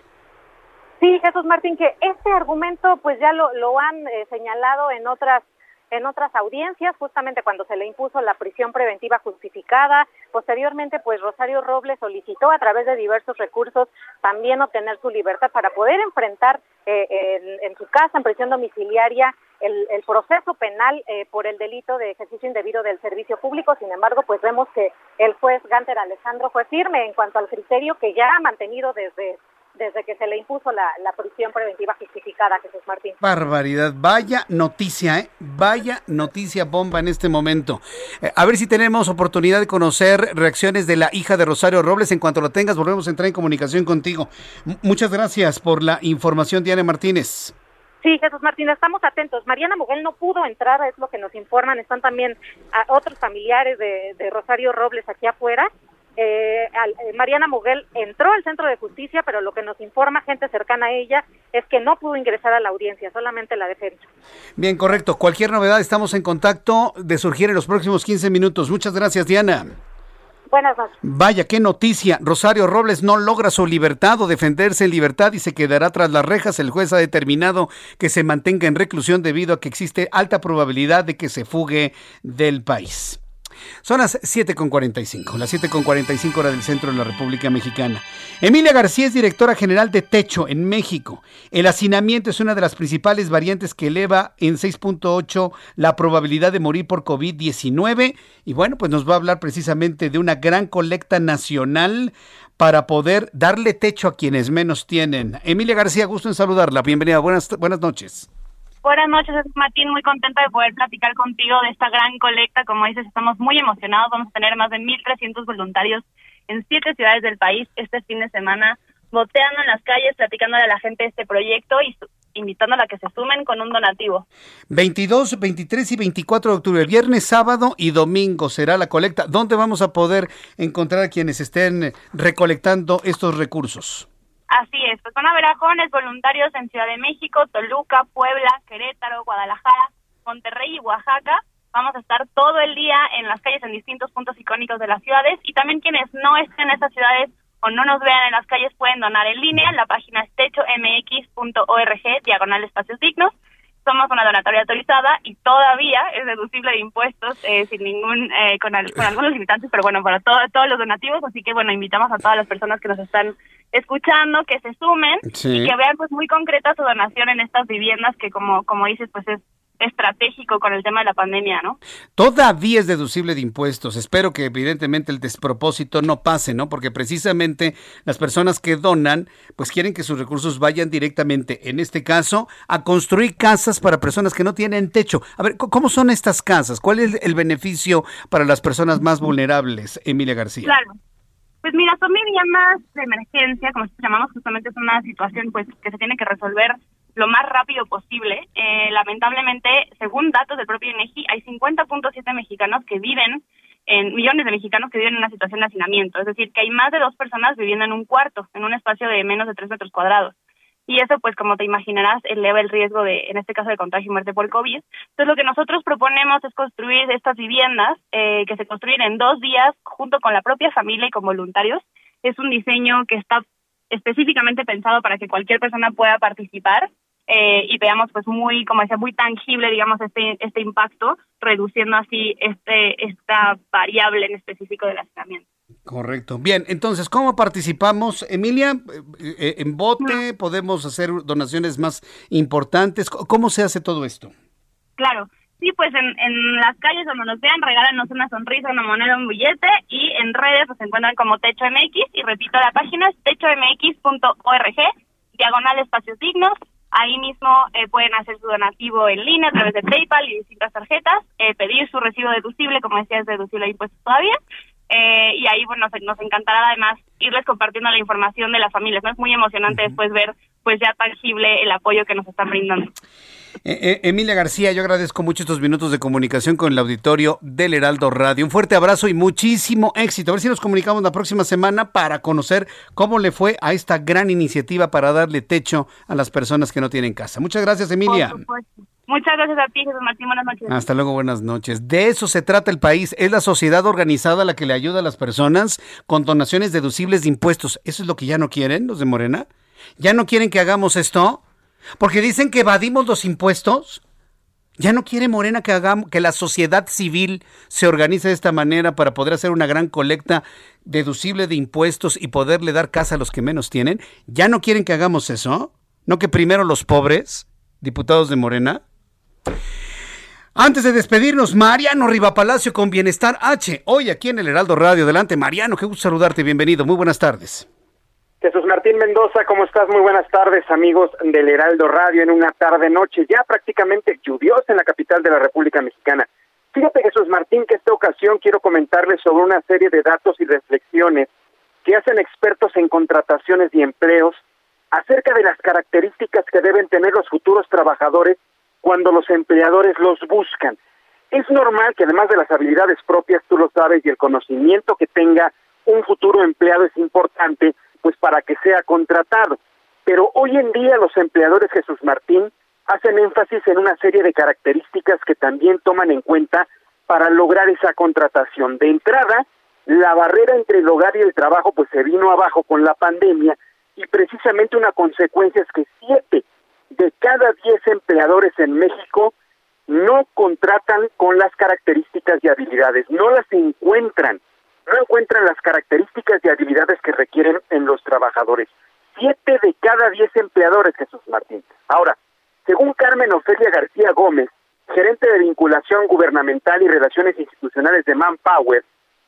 Sí, Jesús Martín, que este argumento pues ya lo, han eh, señalado en otras en otras audiencias, justamente cuando se le impuso la prisión preventiva justificada. Posteriormente, pues Rosario Robles solicitó a través de diversos recursos también obtener su libertad para poder enfrentar eh, en, su casa, en prisión domiciliaria, el, proceso penal eh, por el delito de ejercicio indebido del servicio público. Sin embargo, pues vemos que el juez Ganter Alejandro fue firme en cuanto al criterio que ya ha mantenido desde desde que se le impuso la, prisión preventiva justificada a Jesús Martín. Barbaridad, vaya noticia, ¿eh? vaya noticia bomba en este momento. Eh, a ver si tenemos oportunidad de conocer reacciones de la hija de Rosario Robles. En cuanto lo tengas, volvemos a entrar en comunicación contigo. muchas gracias por la información, Diana Martínez. Sí, Jesús Martín, estamos atentos. Mariana Muguel no pudo entrar, es lo que nos informan. Están también otros familiares de Rosario Robles aquí afuera eh, eh, Mariana Moguel entró al centro de justicia, pero lo que nos informa gente cercana a ella es que no pudo ingresar a la audiencia, solamente la defensa. Bien, correcto. Cualquier novedad estamos en contacto de surgir en los próximos 15 minutos. Muchas gracias, Diana. Buenas noches. Vaya, qué noticia. Rosario Robles no logra su libertad o defenderse en libertad y se quedará tras las rejas. El juez ha determinado que se mantenga en reclusión debido a que existe alta probabilidad de que se fugue del país. Son las 7.45, las 7.45 hora del centro de la República Mexicana. Emilia García es directora general de Techo en México. El hacinamiento es una de las principales variantes que eleva en 6.8 la probabilidad de morir por COVID-19. Y bueno, pues nos va a hablar precisamente de una gran colecta nacional para poder darle techo a quienes menos tienen. Emilia García, gusto en saludarla. Bienvenida, buenas, buenas noches. Buenas noches, Martín. Muy contenta de poder platicar contigo de esta gran colecta. Como dices, estamos muy emocionados. Vamos a tener más de 1.300 voluntarios en siete ciudades del país este fin de semana, boteando en las calles, platicándole a la gente de este proyecto y invitándola a que se sumen con un donativo. 22, 23 y 24 de octubre, viernes, sábado y domingo será la colecta. ¿Dónde vamos a poder encontrar a quienes estén recolectando estos recursos? Así es, pues van a voluntarios en Ciudad de México, Toluca, Puebla, Querétaro, Guadalajara, Monterrey y Oaxaca. Vamos a estar todo el día en las calles en distintos puntos icónicos de las ciudades y también quienes no estén en esas ciudades o no nos vean en las calles pueden donar en línea. La página es techomx.org, diagonal espacios dignos. Somos una donatoria autorizada y todavía es deducible de impuestos eh, sin ningún, eh, con, algunos limitantes, pero bueno, para todos los donativos. Así que bueno, invitamos a todas las personas que nos están escuchando que se sumen y que vean pues muy concreta su donación en estas viviendas que como, como dices, pues es estratégico con el tema de la pandemia, ¿no? Todavía es deducible de impuestos. Espero que evidentemente el despropósito no pase, ¿no? Porque precisamente las personas que donan, pues quieren que sus recursos vayan directamente, en este caso, a construir casas para personas que no tienen techo. A ver, ¿cómo son estas casas? ¿Cuál es el beneficio para las personas más vulnerables, Emilia García? Claro. Pues mira, son viviendas de emergencia, como llamamos, justamente es una situación pues que se tiene que resolver lo más rápido posible. Eh, lamentablemente, según datos del propio INEGI, hay 50.7 mexicanos que viven en millones de mexicanos que viven en una situación de hacinamiento, es decir, que hay más de dos personas viviendo en un cuarto, en un espacio de menos de tres metros cuadrados. Y eso, pues, como te imaginarás, eleva el riesgo de, en este caso, de contagio y muerte por COVID. Entonces, lo que nosotros proponemos es construir estas viviendas eh, que se construyen en dos días junto con la propia familia y con voluntarios. Es un diseño que está específicamente pensado para que cualquier persona pueda participar eh, y veamos pues muy, como decía, muy tangible, digamos, este, este impacto, reduciendo así este, esta variable en específico del hacinamiento. Correcto. Bien, entonces, ¿cómo participamos, Emilia? Eh, eh, ¿En bote? ¿Podemos hacer donaciones más importantes? ¿Cómo se hace todo esto? Claro. Sí, pues en, en las calles donde nos vean, regálanos una sonrisa, una moneda, un billete y en redes nos encuentran como Techo MX y repito, la página es techomx.org, diagonal espacios dignos, Ahí mismo eh, pueden hacer su donativo en línea a través de PayPal y distintas tarjetas, eh, pedir su recibo deducible, como decía, es deducible de impuestos todavía. Eh, y ahí, bueno, nos, nos encantará además irles compartiendo la información de las familias. ¿no? Es muy emocionante después ver, pues ya tangible el apoyo que nos están brindando. Eh, eh, Emilia García, yo agradezco mucho estos minutos de comunicación con el auditorio del Heraldo Radio. Un fuerte abrazo y muchísimo éxito. A ver si nos comunicamos la próxima semana para conocer cómo le fue a esta gran iniciativa para darle techo a las personas que no tienen casa. Muchas gracias, Emilia. Muchas gracias a ti, Jesús Martín. Buenas noches. Hasta luego, buenas noches. De eso se trata el país. Es la sociedad organizada la que le ayuda a las personas con donaciones deducibles de impuestos. ¿Eso es lo que ya no quieren los de Morena? ¿Ya no quieren que hagamos esto? Porque dicen que evadimos los impuestos. Ya no quiere Morena que hagamos que la sociedad civil se organice de esta manera para poder hacer una gran colecta deducible de impuestos y poderle dar casa a los que menos tienen. Ya no quieren que hagamos eso. No que primero los pobres, diputados de Morena. Antes de despedirnos, Mariano Rivapalacio con Bienestar H. Hoy aquí en el Heraldo Radio. Adelante, Mariano, qué gusto saludarte. Bienvenido. Muy buenas tardes. Jesús Martín Mendoza, ¿cómo estás? Muy buenas tardes, amigos del Heraldo Radio, en una tarde-noche ya prácticamente lluviosa en la capital de la República Mexicana. Fíjate, Jesús Martín, que esta ocasión quiero comentarles sobre una serie de datos y reflexiones que hacen expertos en contrataciones y empleos acerca de las características que deben tener los futuros trabajadores cuando los empleadores los buscan. Es normal que además de las habilidades propias, tú lo sabes, y el conocimiento que tenga un futuro empleado es importante, pues para que sea contratado. Pero hoy en día los empleadores Jesús Martín hacen énfasis en una serie de características que también toman en cuenta para lograr esa contratación. De entrada, la barrera entre el hogar y el trabajo pues se vino abajo con la pandemia y precisamente una consecuencia es que siete de cada diez empleadores en México no contratan con las características y habilidades, no las encuentran no encuentran las características y habilidades que requieren en los trabajadores. Siete de cada diez empleadores, Jesús Martín. Ahora, según Carmen Ofelia García Gómez, gerente de vinculación gubernamental y relaciones institucionales de Manpower,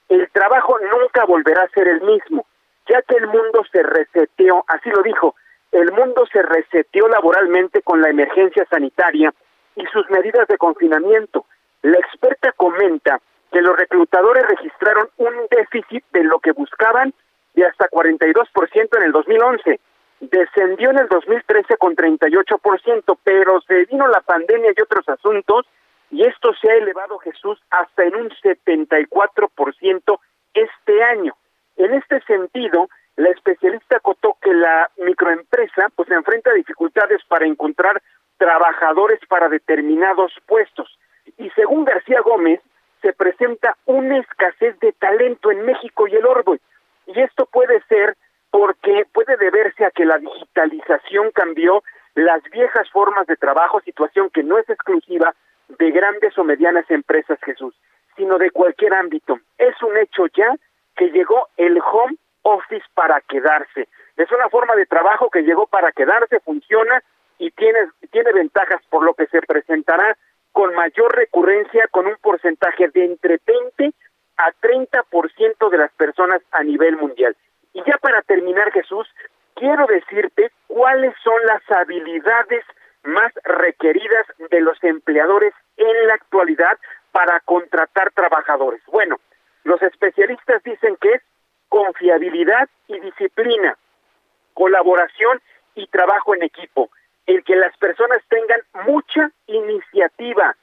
el trabajo nunca volverá a ser el mismo, ya que el mundo se reseteó, así lo dijo, el mundo se reseteó laboralmente con la emergencia sanitaria y sus medidas de confinamiento. La experta comenta que los reclutadores registraron un déficit de lo que buscaban de hasta 42% en el 2011. Descendió en el 2013 con 38%, pero se vino la pandemia y otros asuntos y esto se ha elevado, Jesús, hasta en un 74% este año. En este sentido, la especialista acotó que la microempresa pues se enfrenta a dificultades para encontrar trabajadores para determinados puestos. Y según García Gómez, se presenta una escasez de talento en México y el orbe. Y esto puede ser porque puede deberse a que la digitalización cambió las viejas formas de trabajo, situación que no es exclusiva de grandes o medianas empresas, Jesús, sino de cualquier ámbito. Es un hecho ya que llegó el home office para quedarse. Es una forma de trabajo que llegó para quedarse, funciona y tiene, tiene ventajas por lo que se presentará con mayor recurrencia, con un porcentaje de entre 20 a 30% de las personas a nivel mundial. Y ya para terminar, Jesús, quiero decirte cuáles son las habilidades más requeridas de los empleadores en la actualidad para contratar trabajadores. Bueno, los especialistas dicen que es confiabilidad y disciplina, colaboración y trabajo en equipo, el que las personas tengan mucha iniciativa,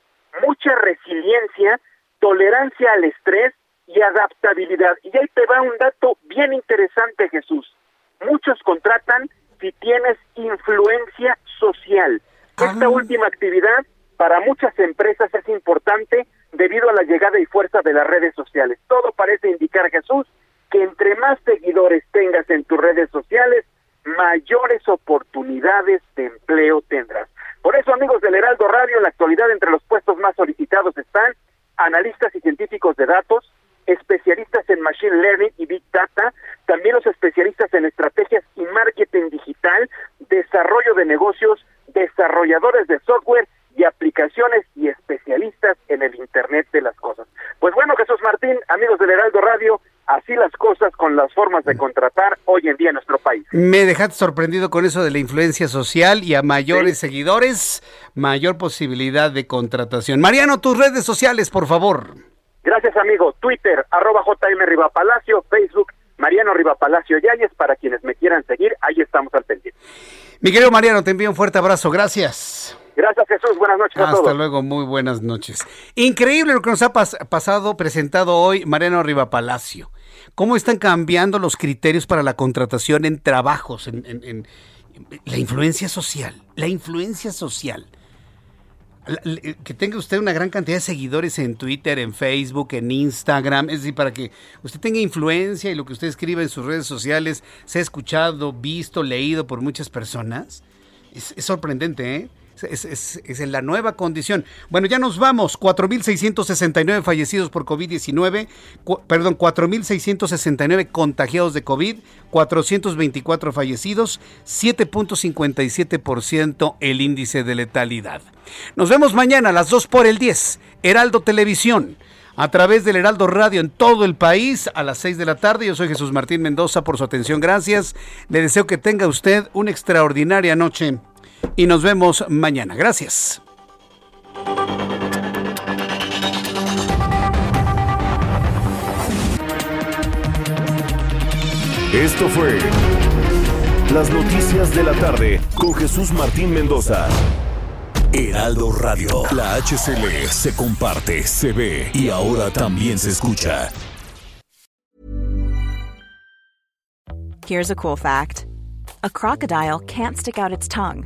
mucha resiliencia, tolerancia al estrés y adaptabilidad. Y ahí te va un dato bien interesante, Jesús. Muchos contratan si tienes influencia social. Esta Ah. última actividad para muchas empresas es importante debido a la llegada y fuerza de las redes sociales. Todo parece indicar, Jesús, que entre más seguidores tengas en tus redes sociales, mayores oportunidades de empleo tendrás. Por eso, amigos del Heraldo Radio, en la actualidad entre los puestos más solicitados están analistas y científicos de datos, especialistas en Machine Learning y Big Data, también los especialistas en estrategias y marketing digital, desarrollo de negocios, desarrolladores de software y aplicaciones y especialistas en el Internet de las Cosas. Pues bueno, Jesús Martín, amigos del Heraldo Radio, así las cosas con las formas de contratar hoy en día en nuestro país. Me dejaste sorprendido con eso de la influencia social y a mayores seguidores, mayor posibilidad de contratación. Mariano, tus redes sociales, por favor. Gracias, amigo. Twitter, arroba JM Rivapalacio, Facebook, Mariano Rivapalacio Yáñez, para quienes me quieran seguir, ahí estamos al pendiente. Mi querido Mariano, te envío un fuerte abrazo. Gracias. Gracias, Jesús. Buenas noches a Hasta todos. luego, muy buenas noches. Increíble lo que nos ha pas- pasado, presentado hoy Mariano Riva Palacio. ¿Cómo están cambiando los criterios para la contratación en trabajos? En, en- en- la influencia social. La influencia social. La- Que tenga usted una gran cantidad de seguidores en Twitter, en Facebook, en Instagram. Es decir, para que usted tenga influencia y lo que usted escriba en sus redes sociales sea escuchado, visto, leído por muchas personas. Es, es sorprendente, ¿eh? Es, es- en la nueva condición. Bueno, ya nos vamos. 4.669 fallecidos por COVID-19. cu- perdón, 4.669 contagiados de COVID. 424 fallecidos. 7.57% el índice de letalidad. Nos vemos mañana a las 2 por el 10. Heraldo Televisión. A través del Heraldo Radio en todo el país a las 6 de la tarde. Yo soy Jesús Martín Mendoza por su atención. Gracias. Le deseo que tenga usted una extraordinaria noche y nos vemos mañana. Gracias. Esto fue Las Noticias de la Tarde con Jesús Martín Mendoza. Heraldo Radio. La HCL se comparte, se ve y ahora también se escucha. Here's a cool fact a crocodile can't stick out its tongue.